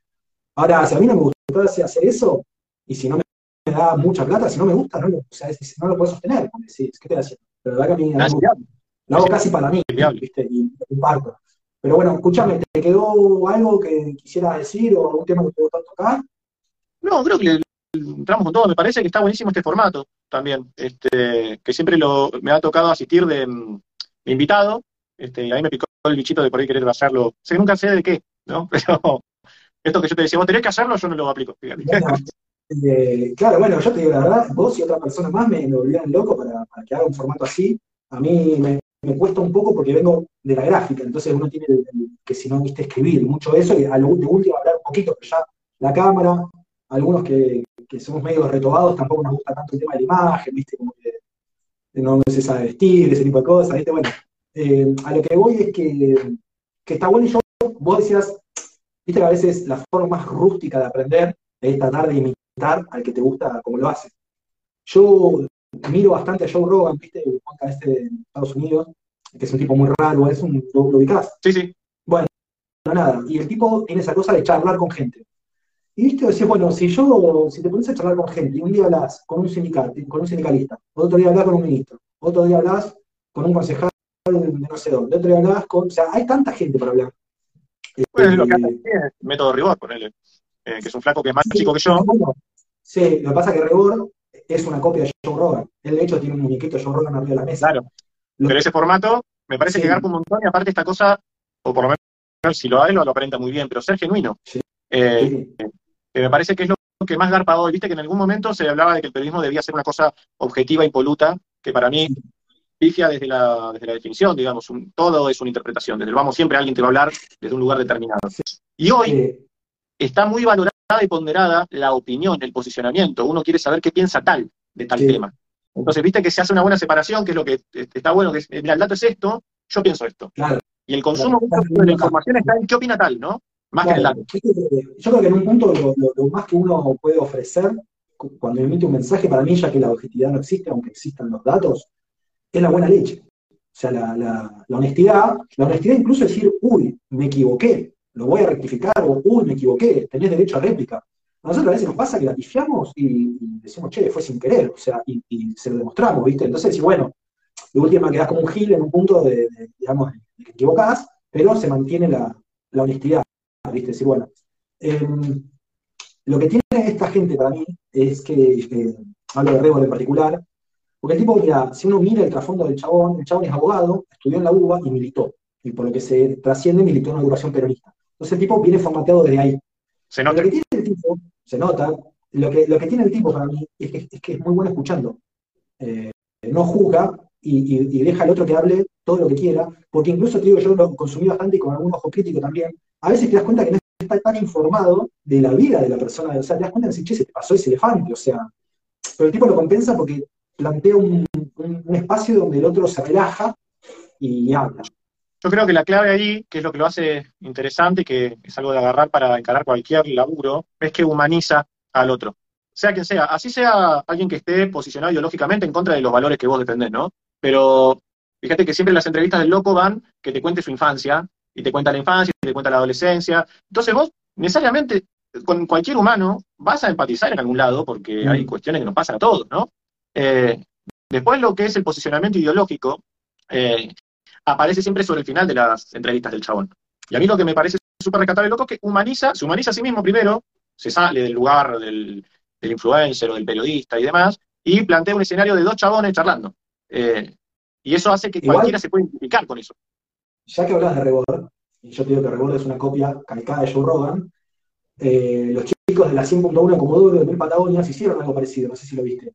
Ahora, si a mí no me gusta hacer eso, y si no me, da mucha plata, si no me gusta, no lo, o sea, no lo puedo sostener, porque sí, ¿qué estoy haciendo? Pero la verdad que a mí lo hago casi para mí, ¿viste? Y comparto. Pero bueno, escúchame, ¿te quedó algo que quisieras decir o algún tema que te gustó tocar? No, creo que entramos con todo. Me parece que está buenísimo este formato también, este, que siempre lo, me ha tocado asistir de, mm, invitado, este, y ahí me picó el bichito de por ahí querer hacerlo. Sé que nunca sé de qué, ¿no? Pero esto que yo te decía, vos tenés que hacerlo, yo no lo aplico. Eh, claro, bueno, yo te digo la verdad, vos y otra persona más me, me volvieron loco para, que haga un formato así. A mí me, cuesta un poco porque vengo de la gráfica, entonces uno tiene que, si no, viste, escribir mucho eso y de último hablar un poquito, pero ya la cámara, algunos que, que somos medio retobados, tampoco nos gusta tanto el tema de la imagen, ¿viste? Como que no se sabe vestir, ese tipo de cosas, ¿viste? Bueno, eh, a lo que voy es que, que está bueno y yo, vos decías, viste que a veces la forma más rústica de aprender es tratar de imitar al que te gusta como lo hace. Yo miro bastante a Joe Rogan, viste, el este de Estados Unidos, que es un tipo muy raro, es un, ¿lo, lo ubicás? Sí, sí. Bueno, no nada, y el tipo tiene esa cosa de charlar con gente. Y viste, decís, bueno, si yo, si te pones a charlar con gente, y un día hablas con un sindicato, con un sindicalista, otro día hablas con un ministro, otro día hablas con un concejal de no sé dónde, otro día hablas con, o sea, hay tanta gente para hablar. Bueno, es lo que hace el método Ribor, con él, eh, que es un flaco que es más chico que yo. Sí, lo que pasa es que Ribor es una copia de Joe Rogan. Él, de hecho, tiene un muñequito de Joe Rogan arriba de la mesa. Claro. Pero ese formato me parece que garpa un montón y aparte esta cosa, o por lo menos si lo hay, lo, lo aparenta muy bien, pero ser genuino. Sí. Eh, que me parece que es lo que más garpa hoy. Viste que en algún momento se hablaba de que el periodismo debía ser una cosa objetiva y poluta, que para mí pifia desde la, desde la definición, digamos, todo es una interpretación. Desde el vamos siempre alguien te va a hablar desde un lugar determinado. Y hoy está muy valorada y ponderada la opinión, el posicionamiento. Uno quiere saber qué piensa tal de tal tema. Entonces, viste que se hace una buena separación, que es lo que está bueno, que es, mira, el dato es esto, yo pienso esto. Claro. Y el consumo de la información está en qué opina tal, ¿no? Más que el dato. Yo creo que en un punto lo, más que uno puede ofrecer cuando emite un mensaje, para mí, ya que la objetividad no existe, aunque existan los datos, es la buena leche. O sea, la, honestidad, la honestidad incluso es decir, uy, me equivoqué, lo voy a rectificar, o uy, me equivoqué, tenés derecho a réplica. A nosotros a veces nos pasa que la pifiamos y, decimos, che, fue sin querer, o sea, y, se lo demostramos, ¿viste? Entonces, si bueno, de última quedás como un gil en un punto de, digamos, de que equivocás, pero se mantiene la, honestidad, ¿viste? Decir, bueno, em, lo que tiene esta gente para mí es que, eh, hablo de Rebol en particular, porque el tipo, mira, si uno mira el trasfondo del chabón, el chabón es abogado, estudió en la UBA y militó. Y por lo que se trasciende, militó en una agrupación peronista. Entonces el tipo viene formateado desde ahí. Se nota. Lo que tiene el tipo, se nota, lo que, lo que tiene el tipo para mí es que es, muy bueno escuchando. Eh, no juzga y, deja al otro que hable todo lo que quiera, porque incluso te digo, yo lo consumí bastante y con algún ojo crítico también. A veces te das cuenta que no está tan informado de la vida de la persona. O sea, te das cuenta de decir, che, se te pasó ese elefante. O sea, pero el tipo lo compensa porque plantea un, espacio donde el otro se relaja y habla. Yo creo que la clave ahí, que es lo que lo hace interesante, que es algo de agarrar para encarar cualquier laburo, es que humaniza al otro. Sea quien sea, así sea alguien que esté posicionado ideológicamente en contra de los valores que vos defendés, ¿no? Pero fíjate que siempre las entrevistas del loco van que te cuente su infancia, y te cuenta la infancia, y te cuenta la adolescencia. Entonces vos, necesariamente, con cualquier humano, vas a empatizar en algún lado, porque hay mm. cuestiones que nos pasan a todos, ¿no? Eh, después lo que es el posicionamiento ideológico eh, aparece siempre sobre el final de las entrevistas del chabón. Y a mí lo que me parece súper rescatable loco es que humaniza, se humaniza a sí mismo primero, se sale del lugar del, influencer o del periodista y demás, y plantea un escenario de dos chabones charlando. Eh, y eso hace que cualquiera se pueda identificar con eso. Ya que hablas de Rebord, y yo te digo que Rebord es una copia calcada de Joe Rogan, los chicos de la 100.1 Comodoro de Mil Patagonias hicieron algo parecido, no sé si lo viste.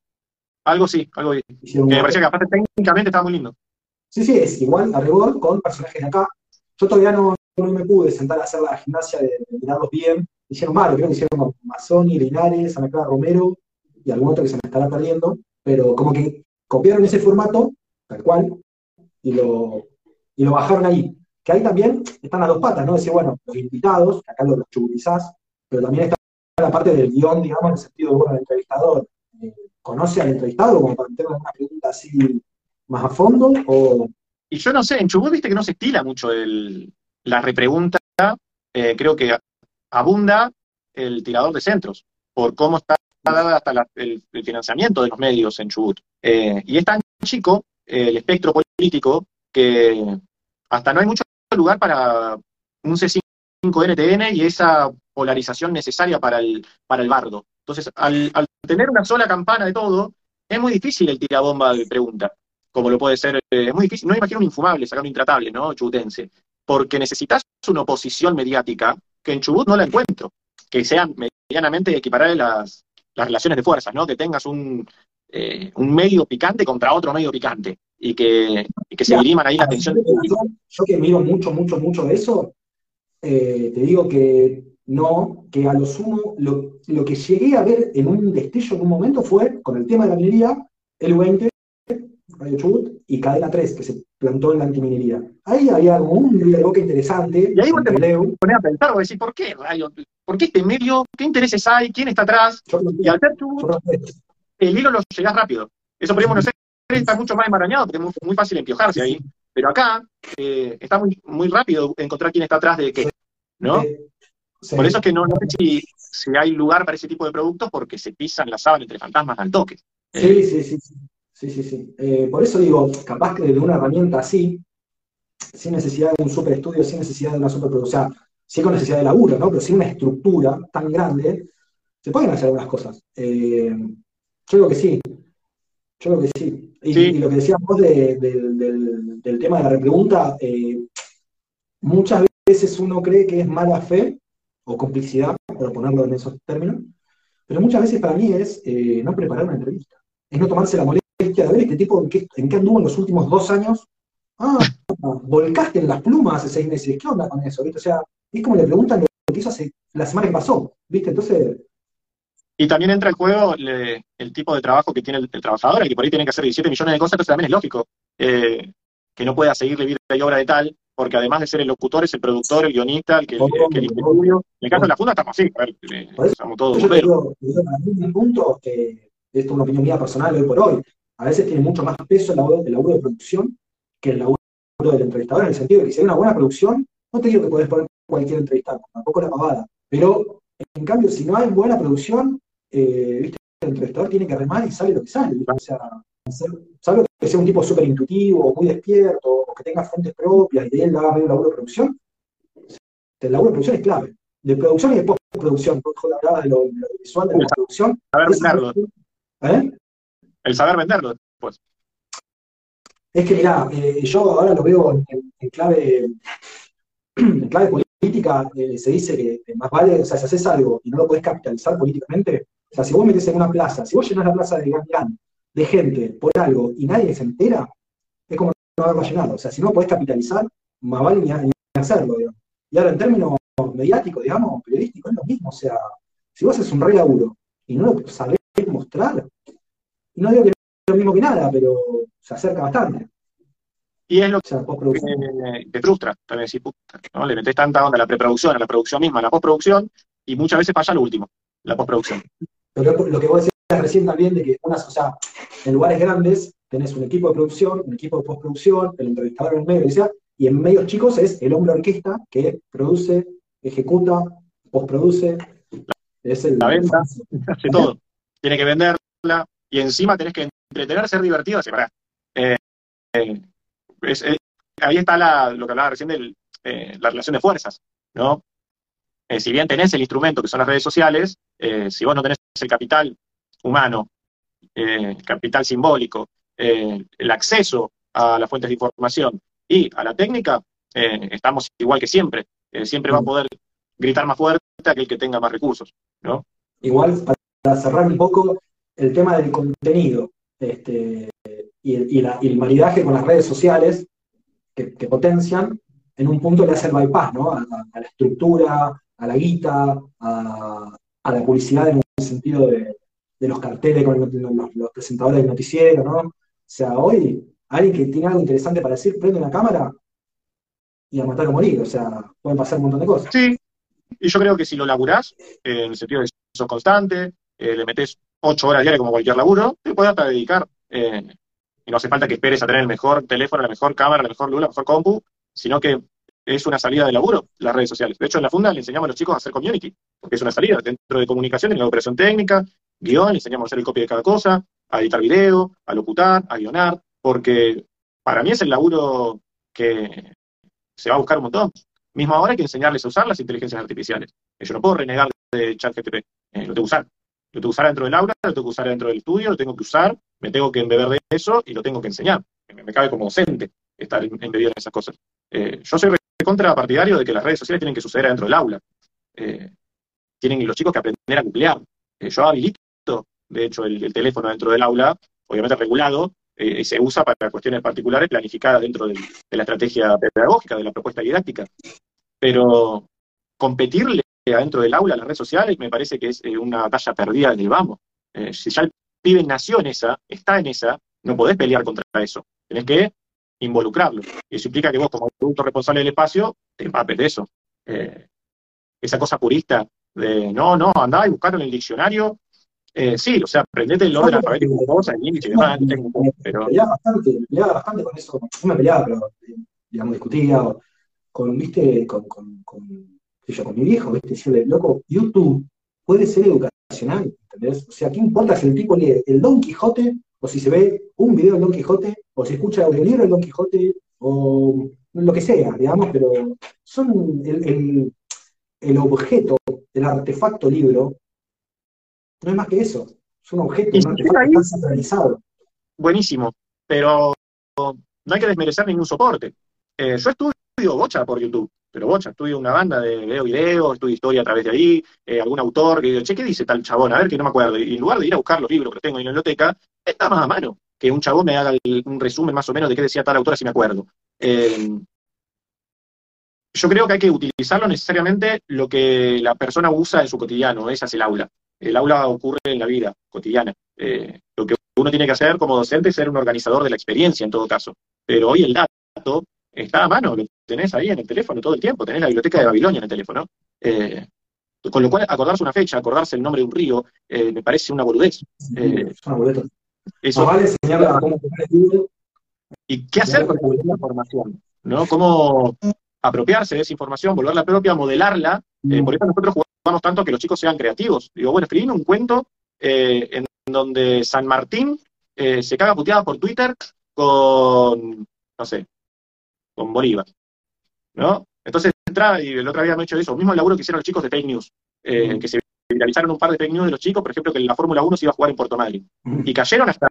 Algo sí, algo. Que me parecía que aparte técnicamente estaba muy lindo. Sí, sí, es igual a Rebord con personajes de acá. Yo todavía no, me pude sentar a hacer la gimnasia de, mirarlos bien. Hicieron mal, creo que hicieron con Mazzoni, Linares, Ana Clara Romero y algún otro que se me estará perdiendo. Pero como que copiaron ese formato, tal cual, y lo, y lo bajaron ahí. Que ahí también están las dos patas, ¿no? Decir, bueno, los invitados, acá los, los pero también está la parte del guion, digamos, en el sentido de, bueno, el entrevistador. Eh, conoce al entrevistado como para tener una pregunta así más a fondo? O... Y yo no sé, en Chubut viste que no se estila mucho el, la repregunta, eh, creo que abunda el tirador de centros, por cómo está dada hasta el, financiamiento de los medios en Chubut. Eh, y es tan chico el espectro político que hasta no hay mucho lugar para un C5NTN y esa polarización necesaria para el, para el bardo. Entonces, al, tener una sola campana de todo, es muy difícil el tirabomba de pregunta, como lo puede ser, eh, es muy difícil, no imagino un infumable, sacar un intratable, ¿no? Chubutense, porque necesitas una oposición mediática que en Chubut no la encuentro, que sean medianamente equiparables las, las relaciones de fuerzas, ¿no? Que tengas un, eh, un medio picante contra otro medio picante y que, que se diriman ahí la atención. Yo que miro mucho, mucho, mucho de eso, eh, te digo que no, que a lo sumo, lo, que llegué a ver en un destello en un momento fue, con el tema de la minería, el 20 Radio Chubut, y Cadena 3, que se plantó en la antiminería. Ahí había como un boca interesante. Y ahí vos te pones a pensar, o decir, ¿por qué Radio? ¿Por qué este medio? ¿Qué intereses hay? ¿Quién está atrás? y al ser Chubut, el hilo lo llegás rápido. Eso podríamos no ser, está mucho más enmarañado, porque es muy, fácil empiojarse ahí. Pero acá eh, está muy, muy rápido encontrar quién está atrás de qué. ¿No? Por eso es que no, sé si, hay lugar para ese tipo de productos porque se pisan la sábana entre fantasmas al toque. Sí, sí, sí. sí, sí, sí. Eh, por eso digo, capaz que de una herramienta así, sin necesidad de un super estudio, sin necesidad de una superproducción, o sea, sí con necesidad de laburo, ¿no? Pero sin una estructura tan grande, se pueden hacer algunas cosas. Eh, yo creo que sí. Yo creo que sí. Y, lo que decíamos del, del, tema de la repregunta, muchas veces uno cree que es mala fe o complicidad, por ponerlo en esos términos, pero muchas veces para mí es eh, no preparar una entrevista, es no tomarse la molestia de ver este tipo en qué, en qué anduvo en los últimos dos años. Ah, volcaste en las plumas hace seis meses, ¿qué onda con eso? ¿viste? O sea, es como le preguntan lo que hizo hace la semana que pasó, ¿viste? Entonces... Y también entra el juego el tipo de trabajo que tiene el, trabajador, el que por ahí tiene que hacer 17 millones de cosas, entonces también es lógico eh, que no pueda seguirle vida y obra de tal porque además de ser el locutor, es el productor, el guionista, el que, Obvio, el el estudio. En el caso de la funda estamos así, a ver, eh, estamos todos Yo digo, digo, para mí, mi punto, eh, esto es una opinión mía personal hoy por hoy, a veces tiene mucho más peso el laburo, el laburo de producción que el laburo del entrevistador, en el sentido de que si hay una buena producción, no te digo que podés poner cualquier entrevistador, tampoco la pavada, pero en cambio, si no hay buena producción, eh, ¿viste? el entrevistador tiene que remar y sale lo que sale, o sea, salvo que sea un tipo súper intuitivo, muy despierto, o que tenga fuentes propias y de él haga medio laburo de producción, el laburo de producción es clave. De producción y de postproducción, vos hablabas de lo, de lo visual de la producción. Saber venderlo, ¿Eh? el saber venderlo después. Es que mirá, eh, yo ahora lo veo en, clave, en clave política, eh, se dice que más vale, o sea, si haces algo y no lo podés capitalizar políticamente, o sea, si vos metés en una plaza, si vos llenás la plaza de Gangán de gente por algo y nadie se entera, es como no haberla llenado. O sea, si no podés capitalizar, más vale ni, ni hacerlo, digamos. Y ahora en términos mediáticos, digamos, periodísticos, es lo mismo. O sea, si vos haces un re laburo y no lo sabés mostrar, no digo que es lo mismo que nada, pero se acerca bastante. Y es lo O sea, que te frustra, también decís, puta, ¿no? Le metés tanta onda a la preproducción, a la producción misma, a la postproducción, y muchas veces falla lo último, la postproducción. Lo que, lo que vos decías recién también de que unas, o sea, en lugares grandes tenés un equipo de producción, un equipo de postproducción, el entrevistador en el medio, y en medios chicos es el hombre orquesta que produce, ejecuta, postproduce, es el La venta. hace todo. Tiene que venderla y encima tenés que entretener, ser divertido. Así. Eh, eh, es- eh, ahí está la- lo que hablaba recién de la relación de fuerzas, ¿no? Eh, si bien tenés el instrumento que son las redes sociales, eh, si vos no tenés el capital humano, eh, capital simbólico, eh, el acceso a las fuentes de información y a la técnica, eh, estamos igual que siempre. Eh, siempre va a poder gritar más fuerte aquel que tenga más recursos, ¿no? Igual, para cerrar un poco el tema del contenido este, y, y la- y el maridaje con las redes sociales que, que potencian, en un punto le hace el bypass, ¿no? A, la estructura, a la guita, a, a la publicidad en el sentido de, los carteles con los, presentadores del noticiero, ¿no? O sea, hoy alguien que tiene algo interesante para decir, prende una cámara y a matar o morir, o sea, pueden pasar un montón de cosas. Sí, y yo creo que si lo laburás, eh, en el sentido de que sos constante, eh, le metés ocho horas diarias como cualquier laburo, te puedes hasta dedicar. eh, y no hace falta que esperes a tener el mejor teléfono, la mejor cámara, la mejor luz, la mejor compu, sino que es una salida de laburo, las redes sociales. De hecho, en la funda le enseñamos a los chicos a hacer community, porque es una salida. Dentro de comunicación, en la operación técnica, guion, le enseñamos a hacer el copy de cada cosa, a editar video, a locutar, a guionar, porque para mí es el laburo que se va a buscar un montón. Mismo ahora hay que enseñarles a usar las inteligencias artificiales. Yo no puedo renegar de ChatGPT, eh, lo tengo que usar. Lo tengo que usar dentro del aula, lo tengo que usar dentro del estudio, lo tengo que usar, me tengo que embeber de eso y lo tengo que enseñar. Me, cabe como docente estar em- embebido en esas cosas. Eh, yo soy contra partidario de que las redes sociales tienen que suceder dentro del aula. Eh, tienen los chicos que aprender a googlear. Eh, yo habilito, de hecho, el, el teléfono dentro del aula, obviamente regulado, y se usa para cuestiones particulares planificadas dentro de la estrategia pedagógica, de la propuesta didáctica. Pero competirle adentro del aula a las redes sociales me parece que es una batalla perdida desde el vamos. Si ya el pibe nació en esa, está en esa, no podés pelear contra eso. Tenés que involucrarlo. Y eso implica que vos, como adulto responsable del espacio, te empapes de eso. Eh, esa cosa purista de no, no, andá y buscarlo en el diccionario. Eh, sí, o sea, aprendete el orden alfabético de cosas, el índice y demás, tengo- me pero peleaba bastante, peleaba bastante con eso, me peleaba, pero eh, digamos, discutía o- con, viste, con, yo, con mi viejo, viste, decirle, loco, YouTube puede ser educacional, ¿entendés? O sea, ¿qué importa si el tipo lee el Don Quijote, o si se ve un video del Don Quijote, o si escucha el audiolibro del Don Quijote, o lo que sea, digamos, pero son el, el, el objeto, el artefacto libro, no es más que eso, es un objeto, un artefacto centralizado. buenísimo, pero no hay que desmerecer ningún soporte. Eh, yo estudio bocha por YouTube, pero bocha, estudio una banda de veo videos, estudio historia a través de ahí, eh, algún autor que digo, che, ¿qué dice tal chabón? A ver que no me acuerdo. Y en lugar de ir a buscar los libros que tengo en la biblioteca, está más a mano que un chabón me haga un resumen más o menos de qué decía tal autora si me acuerdo. Eh, yo creo que hay que utilizarlo necesariamente lo que la persona usa en su cotidiano, esa es el aula. El aula ocurre en la vida cotidiana. Eh, lo que uno tiene que hacer como docente es ser un organizador de la experiencia en todo caso. Pero hoy el dato está a mano, lo tenés ahí en el teléfono todo el tiempo, tenés la biblioteca de Babilonia en el teléfono. Eh, con lo cual, acordarse una fecha, acordarse el nombre de un río, eh, me parece una boludez. Eh, es una boludez. Eso, vale cómo el ¿Y qué hacer con esa información? ¿no? ¿Cómo apropiarse de esa información, volverla propia, modelarla? Eh, por eso nosotros jugamos tanto a que los chicos sean creativos. Digo, bueno, escribí un cuento en donde San Martín se caga puteada por Twitter con, no sé, con Bolívar. ¿No? Entonces entra, y el otro día me he hecho eso, mismo el laburo que hicieron los chicos de fake news, eh, que se viralizaron un par de fake news de los chicos, por ejemplo, que la Fórmula 1 se iba a jugar en Puerto Madryn. Y cayeron hasta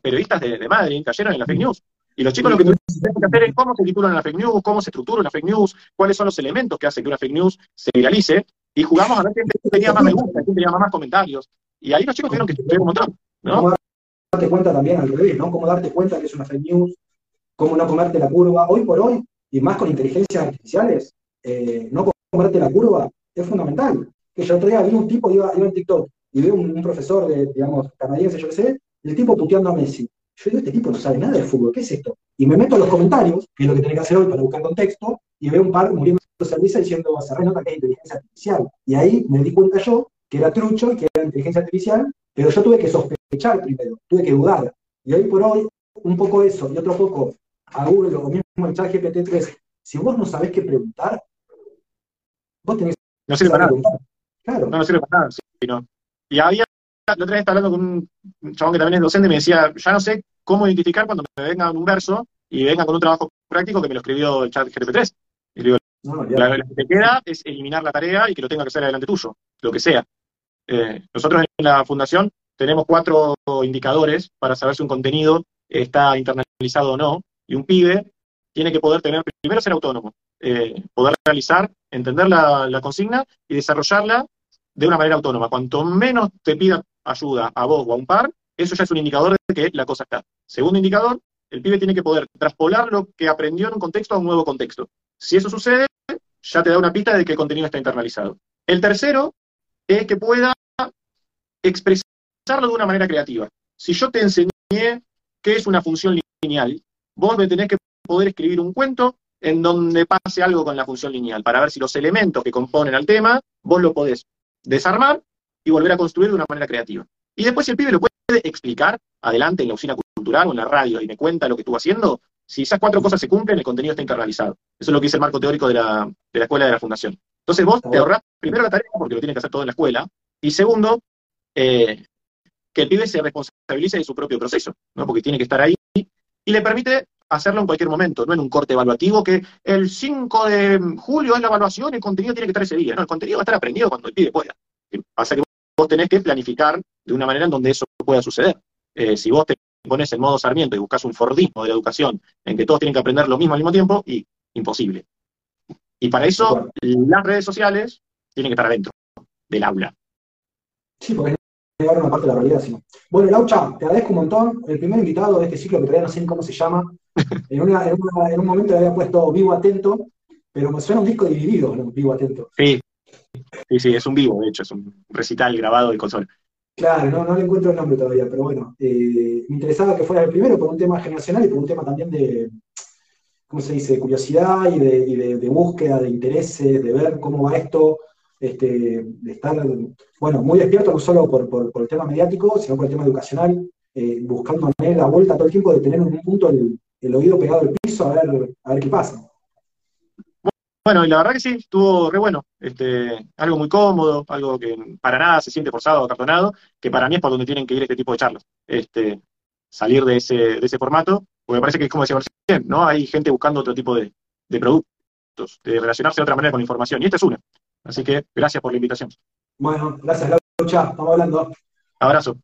periodistas de, de, Madrid, cayeron en la fake news. Y los chicos lo que tienen que hacer es cómo se titulan la fake news, cómo se estructura una fake news, cuáles son los elementos que hacen que una fake news se viralice, y jugamos a ver quién tenía más me gusta, quién tenía más comentarios. Y ahí los chicos tuvieron que estudiar un montón, ¿no? Cómo darte cuenta también al revés, ¿no? Cómo darte cuenta que es una fake news, cómo no comerte la curva. Hoy por hoy, y más con inteligencias artificiales, eh, no comerte la curva es fundamental. Que yo otro día un tipo, iba, iba en TikTok, y veo un, profesor de, digamos, canadiense, yo qué sé, el tipo puteando a Messi. Yo digo, este tipo no sabe nada de fútbol, ¿qué es esto? Y me meto a los comentarios, que es lo que tenés que hacer hoy para buscar contexto, y veo un par muriendo de risa diciendo, se renota que es inteligencia artificial. Y ahí me di cuenta yo que era trucho y que era inteligencia artificial, pero yo tuve que sospechar primero, tuve que dudar. Y hoy por hoy, un poco eso, y otro poco a Google o mismo el chat GPT-3, si vos no sabés qué preguntar, vos tenés no sirve para nada. Claro. No, no sirve para nada. Y había, la otra vez estaba hablando con un chabón que también es docente y me decía, ya no sé cómo identificar cuando me venga un verso y venga con un trabajo práctico que me lo escribió el chat GPT-3. Y digo, la, que te queda es eliminar la tarea y que lo tenga que hacer adelante tuyo, lo que sea. Eh, nosotros en la fundación tenemos cuatro indicadores para saber si un contenido está internalizado o no, y un pibe tiene que poder tener, primero ser autónomo, eh, poder realizar, entender la, consigna y desarrollarla de una manera autónoma. Cuanto menos te pida ayuda a vos o a un par, eso ya es un indicador de que la cosa está. Segundo indicador, el pibe tiene que poder traspolar lo que aprendió en un contexto a un nuevo contexto. Si eso sucede, ya te da una pista de que el contenido está internalizado. El tercero es que pueda expresarlo de una manera creativa. Si yo te enseñé qué es una función lineal, vos me tenés que poder escribir un cuento en donde pase algo con la función lineal, para ver si los elementos que componen al tema, vos lo podés desarmar y volver a construir de una manera creativa. Y después si el pibe lo puede explicar adelante en la usina cultural o en la radio y me cuenta lo que estuvo haciendo, si esas cuatro cosas se cumplen, el contenido está internalizado. Eso es lo que dice el marco teórico de la, de la escuela de la fundación. Entonces vos te ahorrás primero la tarea porque lo tiene que hacer todo en la escuela, y segundo, eh, que el pibe se responsabilice de su propio proceso, ¿no? porque tiene que estar ahí y le permite hacerlo en cualquier momento, no en un corte evaluativo que el 5 de julio es la evaluación, el contenido tiene que estar ese día. No, el contenido va a estar aprendido cuando el pibe pueda. Pasa que vos tenés que planificar de una manera en donde eso pueda suceder. Eh, si vos te pones en modo Sarmiento y buscas un Fordismo de la educación en que todos tienen que aprender lo mismo al mismo tiempo, y imposible. Y para eso las redes sociales tienen que estar adentro del aula. Sí, porque llegar una parte de la realidad, sino. Bueno, Laucha, te agradezco un montón. El primer invitado de este ciclo, que todavía no sé cómo se llama, en, un momento le había puesto Vivo Atento, pero me suena un disco dividido, Vivo Atento. Sí, sí, sí, es un vivo, de hecho, es un recital grabado de consola. Claro, no, no le encuentro el nombre todavía, pero bueno, eh, me interesaba que fuera el primero por un tema generacional y por un tema también de, ¿cómo se dice?, curiosidad y de, de búsqueda de intereses, de ver cómo va esto, este, de estar, bueno, muy despierto no solo por, el tema mediático, sino por el tema educacional, eh, buscando la vuelta todo el tiempo de tener en un punto el, oído pegado al piso a ver, a ver qué pasa. Bueno, y la verdad que sí, estuvo re bueno. Este, algo muy cómodo, algo que para nada se siente forzado o acartonado, que para mí es por donde tienen que ir este tipo de charlas. Este, salir de ese, de ese formato, porque me parece que es como decía bien, ¿no? Hay gente buscando otro tipo de, de productos, de relacionarse de otra manera con la información, y esta es una. Así que gracias por la invitación. Bueno, gracias, Laucha. Estamos hablando. Abrazo.